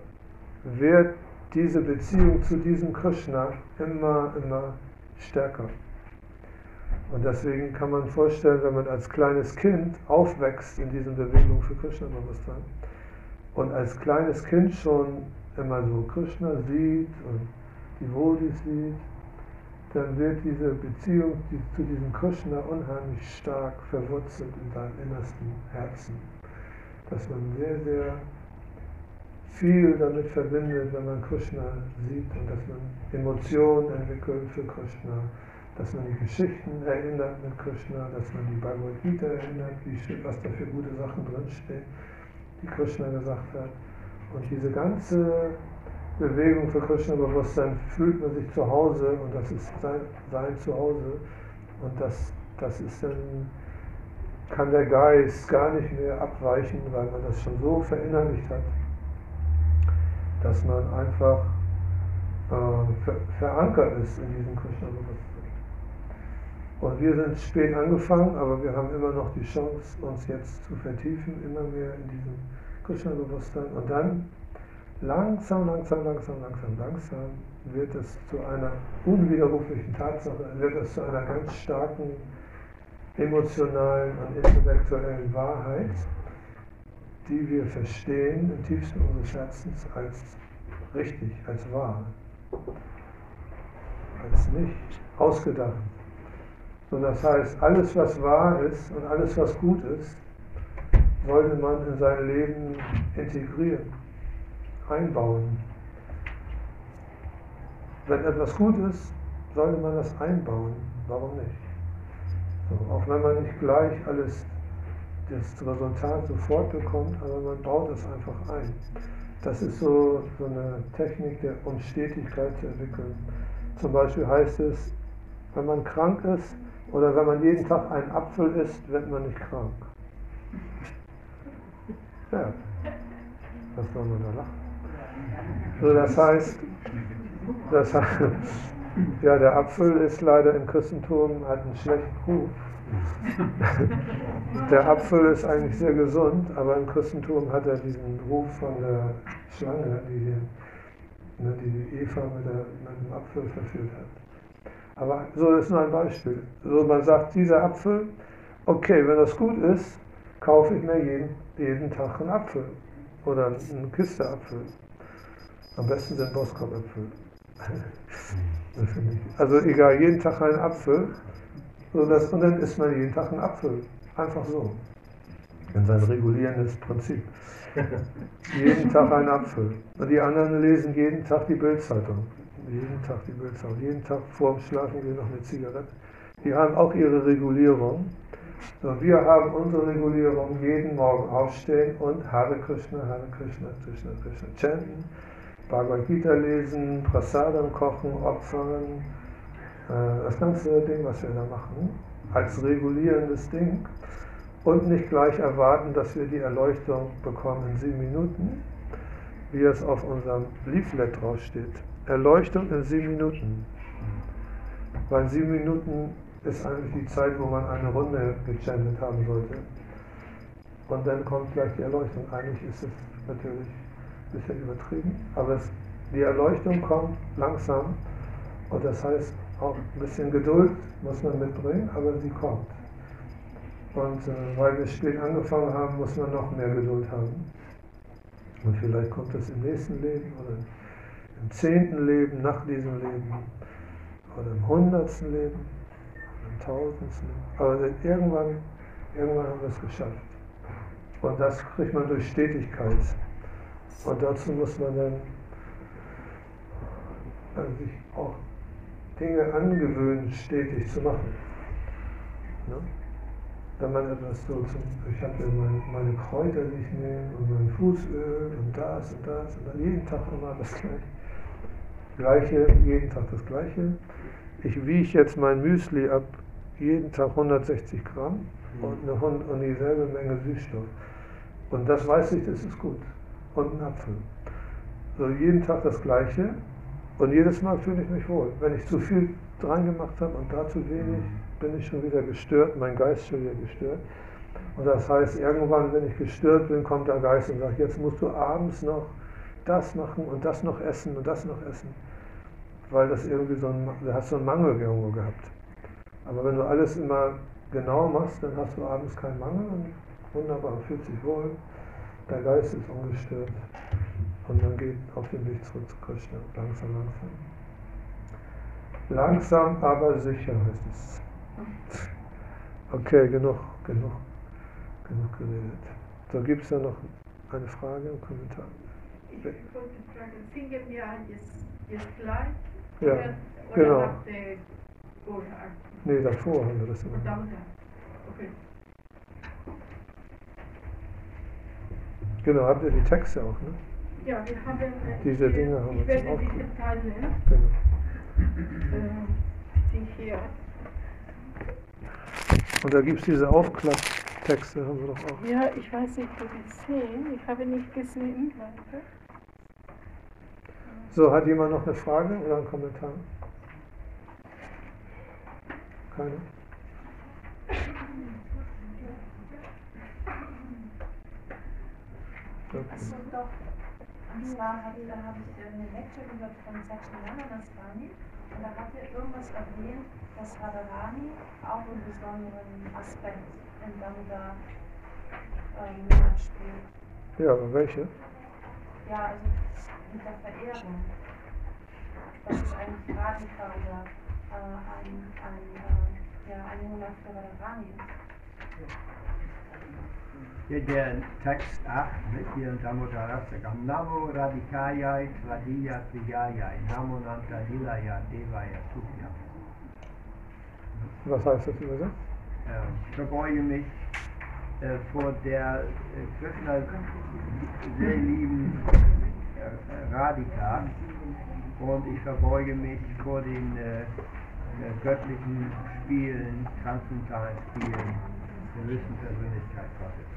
wird diese Beziehung zu diesem Krishna immer, immer stärker. Und deswegen kann man vorstellen, wenn man als kleines Kind aufwächst in diesen Bewegungen für Krishna-Bewusstsein und als kleines Kind schon immer so Krishna sieht und die Bodhis sieht, dann wird diese Beziehung zu diesem Krishna unheimlich stark verwurzelt in deinem innersten Herzen. Dass man sehr, sehr viel damit verbindet, wenn man Krishna sieht und dass man Emotionen entwickelt für Krishna, dass man die Geschichten erinnert mit Krishna, dass man die Bhagavad Gita erinnert, was da für gute Sachen drinstehen, die Krishna gesagt hat. Und diese ganze Bewegung für Krishna-Bewusstsein fühlt man sich zu Hause und das ist sein, sein Zuhause. Und das, das ist dann, kann der Geist gar nicht mehr abweichen, weil man das schon so verinnerlicht hat, dass man einfach äh, ver verankert ist in diesem Krishna-Bewusstsein. Und wir sind spät angefangen, aber wir haben immer noch die Chance, uns jetzt zu vertiefen, immer mehr in diesem Krishna-Bewusstsein. Und dann langsam, langsam, langsam, langsam, langsam wird es zu einer unwiderruflichen Tatsache, wird es zu einer ganz starken emotionalen und intellektuellen Wahrheit, die wir verstehen im tiefsten unseres Herzens als richtig, als wahr, als nicht ausgedacht. So, das heißt, alles, was wahr ist und alles, was gut ist, sollte man in sein Leben integrieren einbauen. Wenn etwas gut ist, sollte man das einbauen. Warum nicht? So, auch wenn man nicht gleich alles das Resultat sofort bekommt, aber man baut es einfach ein. Das ist so, so eine Technik, der, um Stetigkeit zu entwickeln. Zum Beispiel heißt es, wenn man krank ist oder wenn man jeden Tag einen Apfel isst, wird man nicht krank. Ja, was soll man da lachen? So, das heißt, das <laughs> heißt, ja, der Apfel ist leider im Christentum, hat einen schlechten Ruf. <laughs> Der Apfel ist eigentlich sehr gesund, aber im Christentum hat er diesen Ruf von der Schlange, die, ne, die Eva mit, der, mit dem Apfel verführt hat. Aber so ist nur ein Beispiel. So man sagt, dieser Apfel, okay, wenn das gut ist, kaufe ich mir jeden, jeden Tag einen Apfel oder eine Kiste Apfel. Am besten sind Boskop-Äpfel. also egal, jeden Tag einen Apfel und dann isst man jeden Tag einen Apfel. Einfach so. In sein regulierendes Prinzip. jeden Tag einen Apfel. Und die anderen lesen jeden Tag die Bildzeitung. Jeden Tag die Bildzeitung. Jeden Tag vorm Schlafen gehen noch eine Zigarette. Die haben auch ihre Regulierung. So, wir haben unsere Regulierung jeden Morgen aufstehen und Hare Krishna, Hare Krishna, Krishna, Krishna chanten, Bhagavad Gita lesen, Prasadam kochen, opfern, äh, das ganze Ding, was wir da machen, als regulierendes Ding und nicht gleich erwarten, dass wir die Erleuchtung bekommen in sieben Minuten, wie es auf unserem Leaflet draufsteht. Erleuchtung in sieben Minuten. Weil sieben Minuten ist eigentlich die Zeit, wo man eine Runde gechantet haben sollte. Und dann kommt gleich die Erleuchtung. Eigentlich ist es natürlich ein bisschen übertrieben, aber es, die Erleuchtung kommt langsam und das heißt, auch ein bisschen Geduld muss man mitbringen, aber sie kommt. Und äh, weil wir spät angefangen haben, muss man noch mehr Geduld haben. Und vielleicht kommt es im nächsten Leben oder im zehnten Leben, nach diesem Leben oder im hundertsten Leben oder im tausendsten Leben. Aber irgendwann, irgendwann haben wir es geschafft. Und das kriegt man durch Stetigkeit. Und dazu muss man dann also sich auch Dinge angewöhnt, stetig zu machen. Ne? Wenn man etwas so zum, ich habe ja meine, meine Kräuter, die ich nehme und mein Fußöl und das und das und dann jeden Tag immer das Gleiche. Gleiche, jeden Tag das Gleiche. Ich wiege jetzt mein Müsli ab, jeden Tag 160 Gramm und, eine, und dieselbe Menge Süßstoff. Und das weiß ich, das ist gut. Und ein Apfel. So jeden Tag das Gleiche und jedes Mal fühle ich mich wohl. Wenn ich zu viel dran gemacht habe und da zu wenig, bin ich schon wieder gestört, mein Geist schon wieder gestört. Und das heißt, irgendwann, wenn ich gestört bin, kommt der Geist und sagt, jetzt musst du abends noch das machen und das noch essen und das noch essen. Weil das irgendwie so ein, du hast so einen Mangel irgendwo gehabt. Aber wenn du alles immer genau machst, dann hast du abends keinen Mangel und wunderbar, fühlt sich wohl. Der Geist ist ungestört. Und man geht auf den Weg zurück zu Krishna, langsam, langsam. Langsam, aber sicher heißt es. Okay, genug, genug, genug geredet. So, gibt es da noch eine Frage, einen Kommentar? Ich wollte fragen, singen wir jetzt, jetzt gleich? Ja, oder, genau. Oder nach der Vorhang? Nee, davor haben wir das immer. Okay. Genau, habt ihr die Texte auch, ne? Ja, wir haben äh, Diese ich, Dinge haben wir ich werde zum diese. Teile Genau. äh, die hier. Und da gibt es diese Aufklapptexte, haben wir doch auch. Ja, ich weiß nicht, ob Sie sehen. Ich habe nicht gesehen. Warte. So, hat jemand noch eine Frage oder einen Kommentar? Keine? Okay. Achso, doch. Und zwar hab, da habe ich eine Lecture gehört von Sachinana Nasrani und da hat er irgendwas erwähnt, dass Radharani auch einen besonderen Aspekt in Damodar ähm, spielt. Ja, aber welche? Ja, also mit der Verehrung. Das ist eigentlich Radhika oder äh, ein, ein, äh, ja, ein Monat für Radharani ist. Hier der Text 8, nicht? hier in Damodarastakam. Namo Radhikayai Tradiya Priyayai Namo Nanta Nilaya Devaya Tukhya. Was heißt das übersetzt? Äh, verbeuge mich äh, vor der äh, Krishna sehr lieben äh, Radhika und ich verbeuge mich vor den göttlichen Spielen, transzendentalen Spielen der höchsten Persönlichkeit Gottes.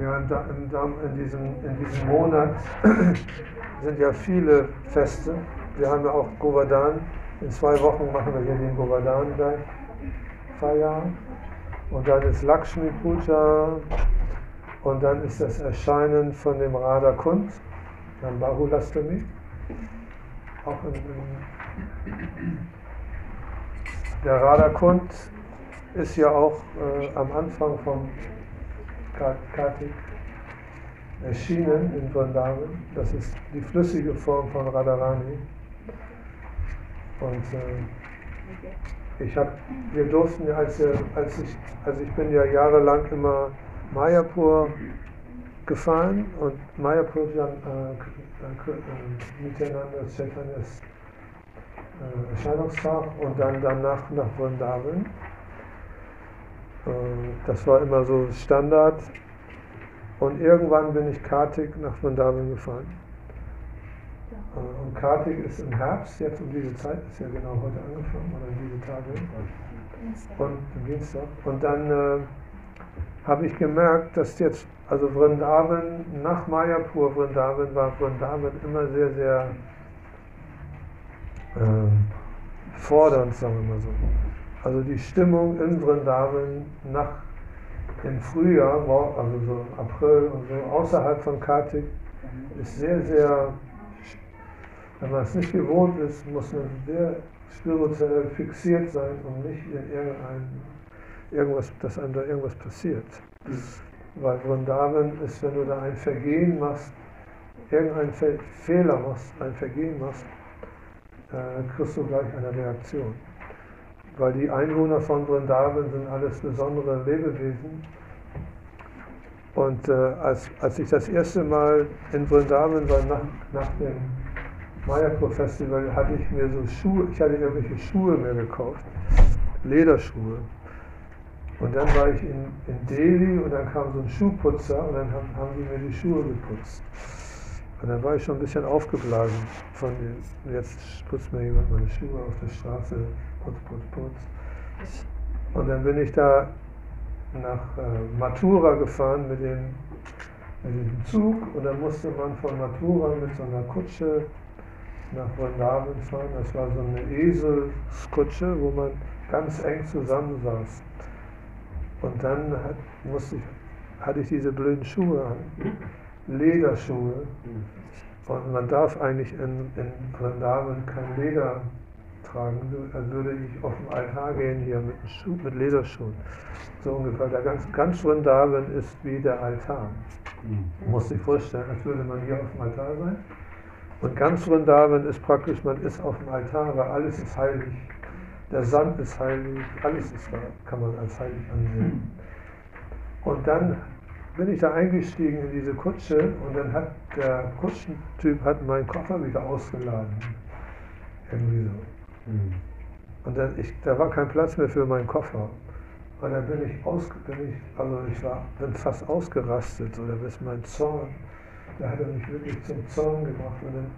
Ja, in, in, diesem, in diesem Monat <clears throat> sind ja viele Feste. Wir haben ja auch Govardhan. In zwei Wochen machen wir hier den Govardhan gleich Feierabend. Und dann ist Lakshmi Puja. Und dann ist das Erscheinen von dem Radha Kund, dann Bahulastami. Auch in, in der Radha Kund ist ja auch äh, am Anfang vom Kartik erschienen in Vrindavan. Das ist die flüssige Form von Radharani. Und äh, ich habe, wir durften, als, als ich, also ich bin ja jahrelang immer Mayapur gefahren und Mayapur äh, K- äh, Nityananda Chaitanyas äh, Erscheinungstag und dann danach nach Vrindavan. Äh, Das war immer so Standard. Und irgendwann bin ich Kartik nach Vrindavan gefahren. Äh, Und Kartik ist im Herbst, jetzt um diese Zeit, ist ja genau heute angefangen, oder diese Tage. Und am Dienstag. Und dann äh, habe ich gemerkt, dass jetzt, also Vrindavan, nach Mayapur Vrindavan, war Vrindavan immer sehr, sehr ähm, fordernd, sagen wir mal so. Also die Stimmung in Vrindavan nach im Frühjahr, also so April und so außerhalb von Kartik, ist sehr, sehr, wenn man es nicht gewohnt ist, muss man sehr spirituell fixiert sein, um nicht in irgendein, irgendwas, dass einem da irgendwas passiert. Weil Vrindavan ist, wenn du da ein Vergehen machst, irgendeinen Fe Fehler machst, ein Vergehen machst, äh, kriegst du gleich eine Reaktion. Weil die Einwohner von Vrindavan sind alles besondere Lebewesen. Und äh, als, als ich das erste Mal in Vrindavan war, nach, nach dem Mayapur Festival, hatte ich mir so Schuhe, ich hatte irgendwelche Schuhe mir gekauft, Lederschuhe. Und dann war ich in, in Delhi und dann kam so ein Schuhputzer und dann haben, haben die mir die Schuhe geputzt. Und dann war ich schon ein bisschen aufgeblasen von jetzt putzt mir jemand meine Schuhe auf der Straße, putz, putz, putz. Und dann bin ich da nach äh, Mathura gefahren mit dem, mit diesem Zug und dann musste man von Mathura mit so einer Kutsche nach Vrindavan fahren. Das war so eine Eselskutsche, wo man ganz eng zusammensaß. Und dann hat, musste ich, hatte ich diese blöden Schuhe an, Lederschuhe. Und man darf eigentlich in, in Vrindavan kein Leder tragen. Dann würde ich auf den Altar gehen hier mit, Schuh, mit Lederschuhen. So ungefähr. Der ganz, ganz Vrindavan ist wie der Altar. Man muss sich vorstellen, als würde man hier auf dem Altar sein. Und ganz Vrindavan ist praktisch, man ist auf dem Altar, weil alles ist heilig. Der Sand ist heilig, alles ist da, kann man als heilig ansehen. Und dann bin ich da eingestiegen in diese Kutsche und dann hat der Kutschentyp hat meinen Koffer wieder ausgeladen. Irgendwie so. Und dann ich, da war kein Platz mehr für meinen Koffer. Und dann bin ich aus, bin ich, also ich war, bin fast ausgerastet oder bis mein Zorn, da hat er mich wirklich zum Zorn gemacht und dann,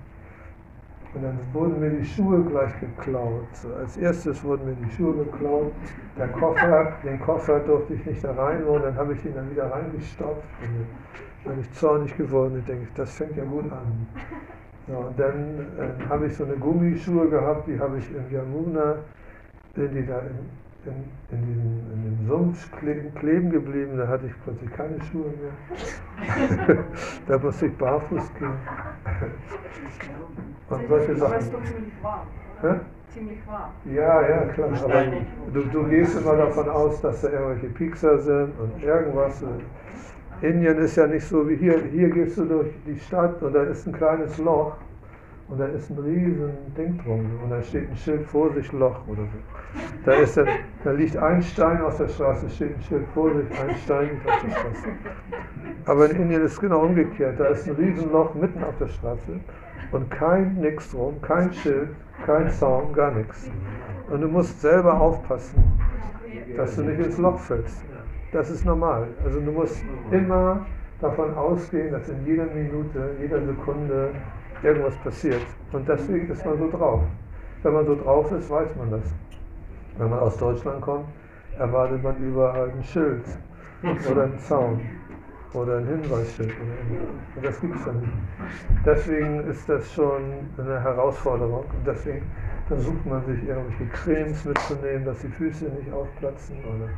und dann wurden mir die Schuhe gleich geklaut. So, als erstes wurden mir die Schuhe geklaut, der Koffer, den Koffer durfte ich nicht da reinholen, dann habe ich ihn dann wieder reingestopft und dann bin ich zornig geworden und denke, das fängt ja gut an. Ja, und dann äh, habe ich so eine Gummischuhe gehabt, die habe ich im Yamuna, sind die da in, in, in, diesem, in dem Sumpf kleben, kleben geblieben, da hatte ich plötzlich keine Schuhe mehr. <laughs> da musste ich barfuß gehen. <laughs> und solche Sachen. doch ziemlich warm. Hä? oder? Ziemlich warm. Ja, ja, klar. Aber du, du gehst immer davon aus, dass da irgendwelche Piekser sind und irgendwas. Indien ist ja nicht so wie hier. Hier gehst du durch die Stadt und da ist ein kleines Loch und da ist ein riesen Ding drum und da steht ein Schild Vorsicht Loch oder so. Da, ist dann, da liegt ein Stein auf der Straße, steht ein Schild Vorsicht, ein Stein liegt auf der Straße. Aber in Indien ist es genau umgekehrt. Da ist ein riesen Loch mitten auf der Straße und kein nix drum, kein Schild, kein Zaun, gar nichts. Und du musst selber aufpassen, dass du nicht ins Loch fällst. Das ist normal. Also du musst immer davon ausgehen, dass in jeder Minute, jeder Sekunde irgendwas passiert. Und deswegen ist man so drauf. Wenn man so drauf ist, weiß man das. Wenn man aus Deutschland kommt, erwartet man überall ein Schild oder einen Zaun oder ein Hinweisschild. Und das gibt es ja nicht. Deswegen ist das schon eine Herausforderung. Und deswegen versucht man sich irgendwelche Cremes mitzunehmen, dass die Füße nicht aufplatzen oder,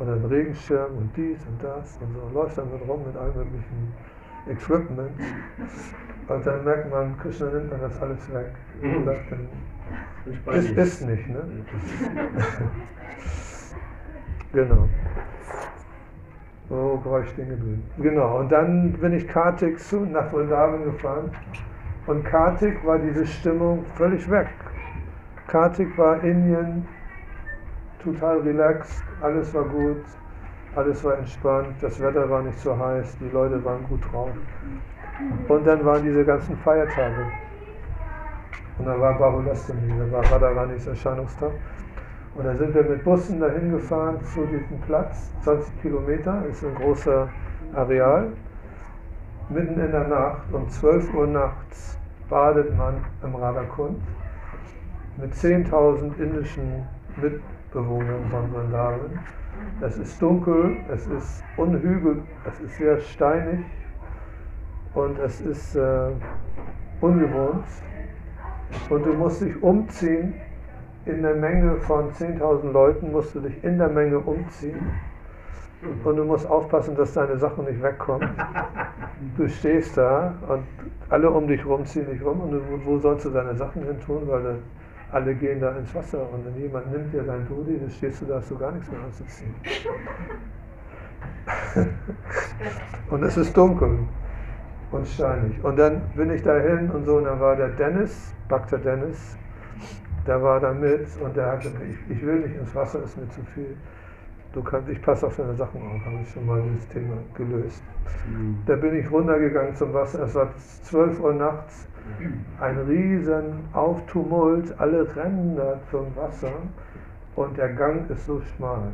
oder einen Regenschirm und dies und das und so. Läuft dann mit rum mit allem möglichen Equipment. Und dann merkt man, Krishna nimmt dann das alles weg. Und sagt dann, ist, ist nicht, ne? <laughs> genau. Wo war ich stehen geblieben? Genau, und dann bin ich Kartik zu, nach Vrindavan gefahren. Und Kartik war diese Stimmung völlig weg. Kartik war Indien, total relaxed, alles war gut, alles war entspannt, das Wetter war nicht so heiß, die Leute waren gut drauf. Und dann waren diese ganzen Feiertage. Und dann war Bahulastami, dann war Radharanis Erscheinungstag. Und dann sind wir mit Bussen dahin gefahren zu diesem Platz, 20 Kilometer, ist ein großer Areal. Mitten in der Nacht, um 12 Uhr nachts, badet man im Radhakund mit 10.000 indischen Mitbewohnern von Vrindavan. Es ist dunkel, es ist unhügel, es ist sehr steinig und es ist äh, ungewohnt. Und du musst dich umziehen. In der Menge von 10.000 Leuten musst du dich in der Menge umziehen. Und du musst aufpassen, dass deine Sachen nicht wegkommen. Du stehst da und alle um dich rum ziehen dich rum. Und wo sollst du deine Sachen hin tun? Weil alle gehen da ins Wasser. Und wenn jemand nimmt dir dein Dodi, dann stehst du da, hast du gar nichts mehr anzuziehen. <laughs> und es ist dunkel und steinig. Und dann bin ich dahin und so, und dann war der Dennis, Bakter Dennis, der war da mit und der hat gesagt, ich, ich will nicht ins Wasser, ist mir zu viel. Du kannst, ich passe auf deine Sachen auf, habe ich schon mal dieses Thema gelöst. Mhm. Da bin ich runtergegangen zum Wasser, es war 12 Uhr nachts, ein riesen Auftumult, alle da zum Wasser und der Gang ist so schmal.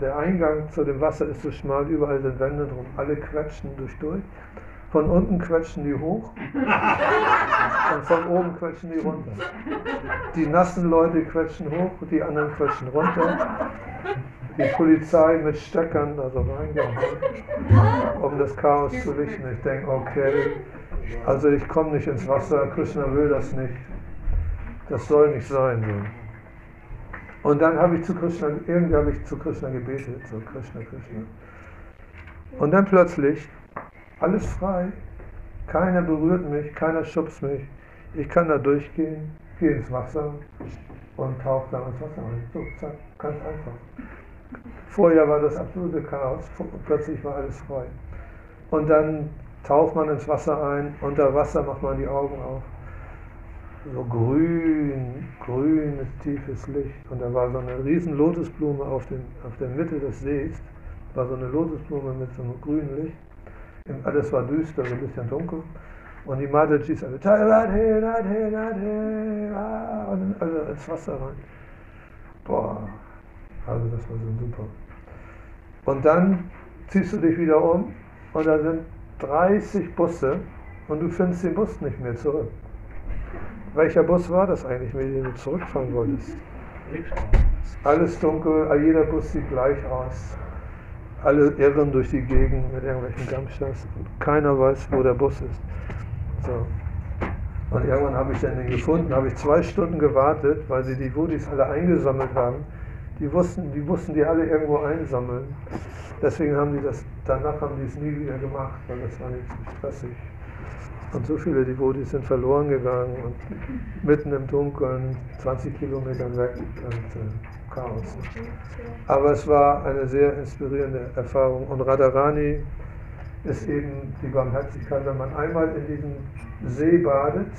Der Eingang zu dem Wasser ist so schmal, überall sind Wände drum, alle quetschen durch durch. Von unten quetschen die hoch und von oben quetschen die runter. Die nassen Leute quetschen hoch, die anderen quetschen runter. Die Polizei mit Stöckern, also reingegangen, um das Chaos zu richten. Ich denke, okay, also ich komme nicht ins Wasser, Krishna will das nicht. Das soll nicht sein. So. Und dann habe ich zu Krishna, irgendwie habe ich zu Krishna gebetet, so Krishna, Krishna. Und dann plötzlich alles frei. Keiner berührt mich, keiner schubst mich. Ich kann da durchgehen, gehe ins Wasser und tauche da ins Wasser rein. So, zack, ganz einfach. Vorher war das absolute Chaos, plötzlich war alles frei. Und dann taucht man ins Wasser ein, unter Wasser macht man die Augen auf. So grün, grünes, tiefes Licht. Und da war so eine riesen Lotusblume auf, den, auf der Mitte des Sees. War so eine Lotusblume mit so einem grünen Licht. Alles war düster, so ein bisschen dunkel. Und die Madajis alle, Radhe, Radhe, Radhe, ah, und alle ins Wasser rein. Boah, also das war so super. Und dann ziehst du dich wieder um und da sind 30 Busse und du findest den Bus nicht mehr zurück. Welcher Bus war das eigentlich, mit dem du zurückfahren wolltest? Alles dunkel, jeder Bus sieht gleich aus alle irren durch die Gegend mit irgendwelchen und keiner weiß, wo der Bus ist. So. Und irgendwann habe ich den gefunden, habe ich zwei Stunden gewartet, weil sie die Wudis alle eingesammelt haben. Die wussten, die mussten die alle irgendwo einsammeln. Deswegen haben die das, danach haben die es nie wieder gemacht, weil das war nicht so stressig. Und so viele Devotis sind verloren gegangen und mitten im Dunkeln, 20 Kilometer weg. Und, äh, Chaos. Aber es war eine sehr inspirierende Erfahrung. Und Radharani ist eben die Barmherzigkeit. Wenn man einmal in diesem See badet,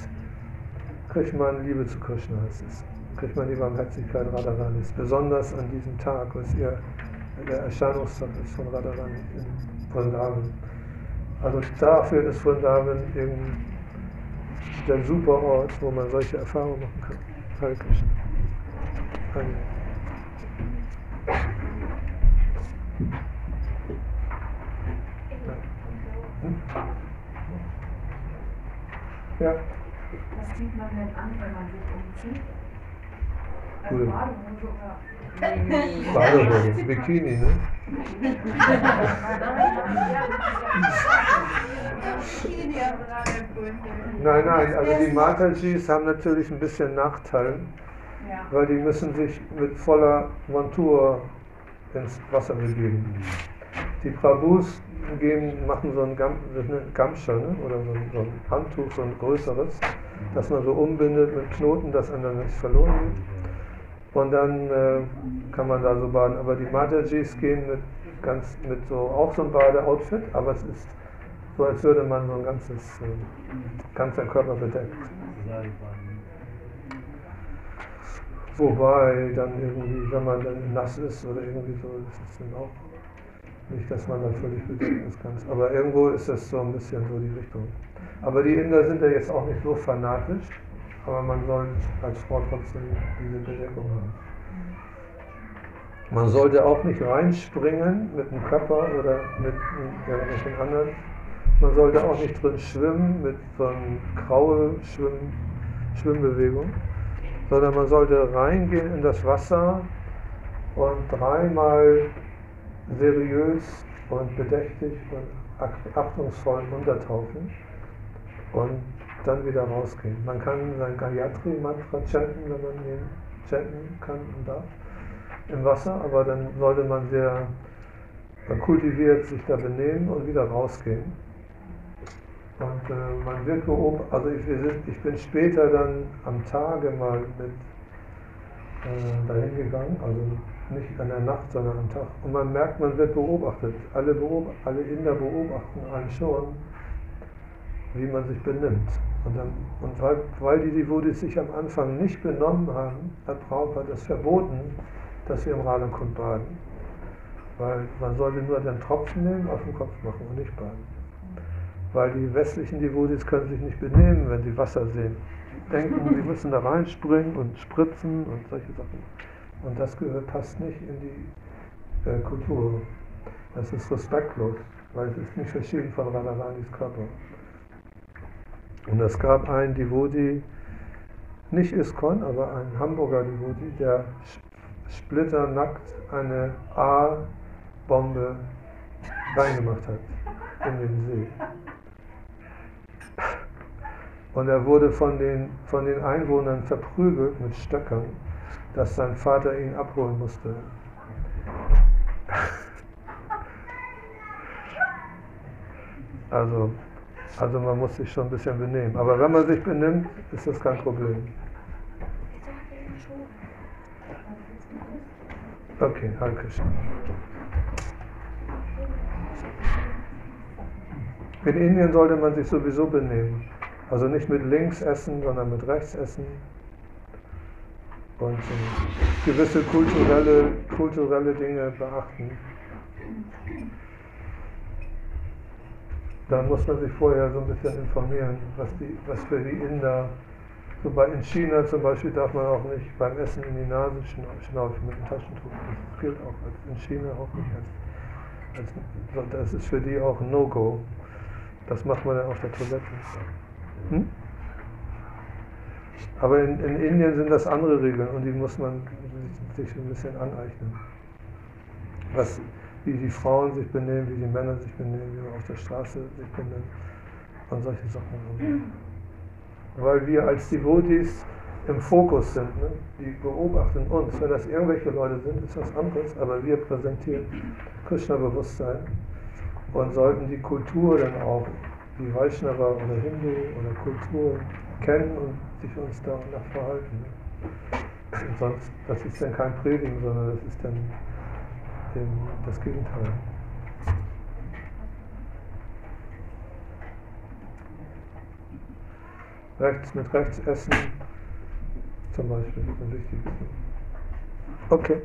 kriegt man Liebe zu Krishna. Es ist, kriegt man die Barmherzigkeit Radharanis. Besonders an diesem Tag, was ihr der Erscheinungstag ist von Radharani in Vrindavan. Also dafür ist Vrindavan eben der super Ort, wo man solche Erfahrungen machen kann. Hare Krishna. Ja, Das sieht man nicht an, wenn man sich umzieht. Cool. <laughs> Badehose Bikini, ne? Nein, nein, also die Matajis haben natürlich ein bisschen Nachteil, weil die müssen sich mit voller Montur ins Wasser begeben. Die Prabhus gehen, machen so ein, Gam, Gamscha, ne? oder so ein, so ein Handtuch, so ein größeres, das man so umbindet mit Knoten, dass dann nicht verloren geht. Und dann äh, kann man da so baden. Aber die Matajis gehen mit, ganz, mit so auch so einem Badeoutfit, aber es ist so, als würde man so ein ganzes, äh, ganzer Körper bedeckt. Wobei dann irgendwie, wenn man dann nass ist oder irgendwie so, ist es dann auch nicht, dass man dann völlig bedeckt ist ganz. Aber irgendwo ist das so ein bisschen so die Richtung. Aber die Inder sind ja jetzt auch nicht so fanatisch, aber man soll als Frau trotzdem diese Bedeckung haben. Man sollte auch nicht reinspringen mit dem Körper oder mit irgendwelchen anderen. Man sollte auch nicht drin schwimmen mit so einer graue Schwimm Schwimmbewegung, sondern man sollte reingehen in das Wasser und dreimal seriös und bedächtig und ach- achtungsvoll untertauchen und dann wieder rausgehen. Man kann sein Gayatri-Mantra chanten, wenn man ihn chanten kann und darf im Wasser, aber dann sollte man sehr kultiviert sich da benehmen und wieder rausgehen. Und äh, man wird beobachtet, also ich, wir sind, ich bin später dann am Tage mal mit äh, dahin gegangen, also nicht an der Nacht, sondern am Tag. Und man merkt, man wird beobachtet. Alle, beob alle Inder beobachten einen schon, wie man sich benimmt. Und, dann, und weil, weil die Devotis sich am Anfang nicht benommen haben, hat Prabhupada das verboten, dass wir im Radakund baden. Weil man sollte nur den Tropfen nehmen, auf den Kopf machen und nicht baden. Weil die westlichen Devotis können sich nicht benehmen, wenn sie Wasser sehen. Denken, sie müssen da reinspringen und spritzen und solche Sachen. Und das gehört, passt nicht in die äh, Kultur. Das ist respektlos, weil es ist nicht verschieden von Radharanis Körper. Und es gab einen Devoti, nicht Iskon, aber ein Hamburger Devoti, der splitternackt eine A-Bombe reingemacht hat in den See. Und er wurde von den, von den Einwohnern verprügelt mit Stöckern, dass sein Vater ihn abholen musste. Also, also man muss sich schon ein bisschen benehmen. Aber wenn man sich benimmt, ist das kein Problem. Okay, Hare Krishna. In Indien sollte man sich sowieso benehmen. Also nicht mit links essen, sondern mit rechts essen. Und äh, gewisse kulturelle, kulturelle Dinge beachten. Da muss man sich vorher so ein bisschen informieren, was, die, was für die Inder. So bei, in China zum Beispiel darf man auch nicht beim Essen in die Nase schna- schnaufen mit dem Taschentuch. Das gilt auch als, in China auch nicht. Als, als, das ist für die auch ein No-Go. Das macht man dann auf der Toilette. Hm? Aber in, in Indien sind das andere Regeln und die muss man sich ein bisschen aneignen. Was, wie die Frauen sich benehmen, wie die Männer sich benehmen, wie man auf der Straße sich benimmt und solche Sachen. Weil wir als Devotees im Fokus sind. Ne? Die beobachten uns. Wenn das irgendwelche Leute sind, ist das anderes, aber wir präsentieren Krishna-Bewusstsein und sollten die Kultur dann auch, die Vaishnava oder Hindu oder Kultur kennen und sich uns danach verhalten. Ne? Sonst, das ist dann kein Predigen, sondern das ist dann das Gegenteil. Rechts mit rechts essen, zum Beispiel, ist ein wichtiges Ding. Okay.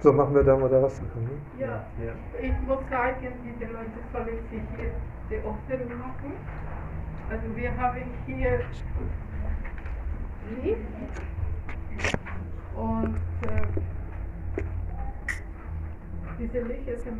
So machen wir da mal der Wasser. Ne? Ja, ich muss sagen, diese Leute sollen sich jetzt Offenung machen. Also wir haben hier Licht und äh, diese Lichter sind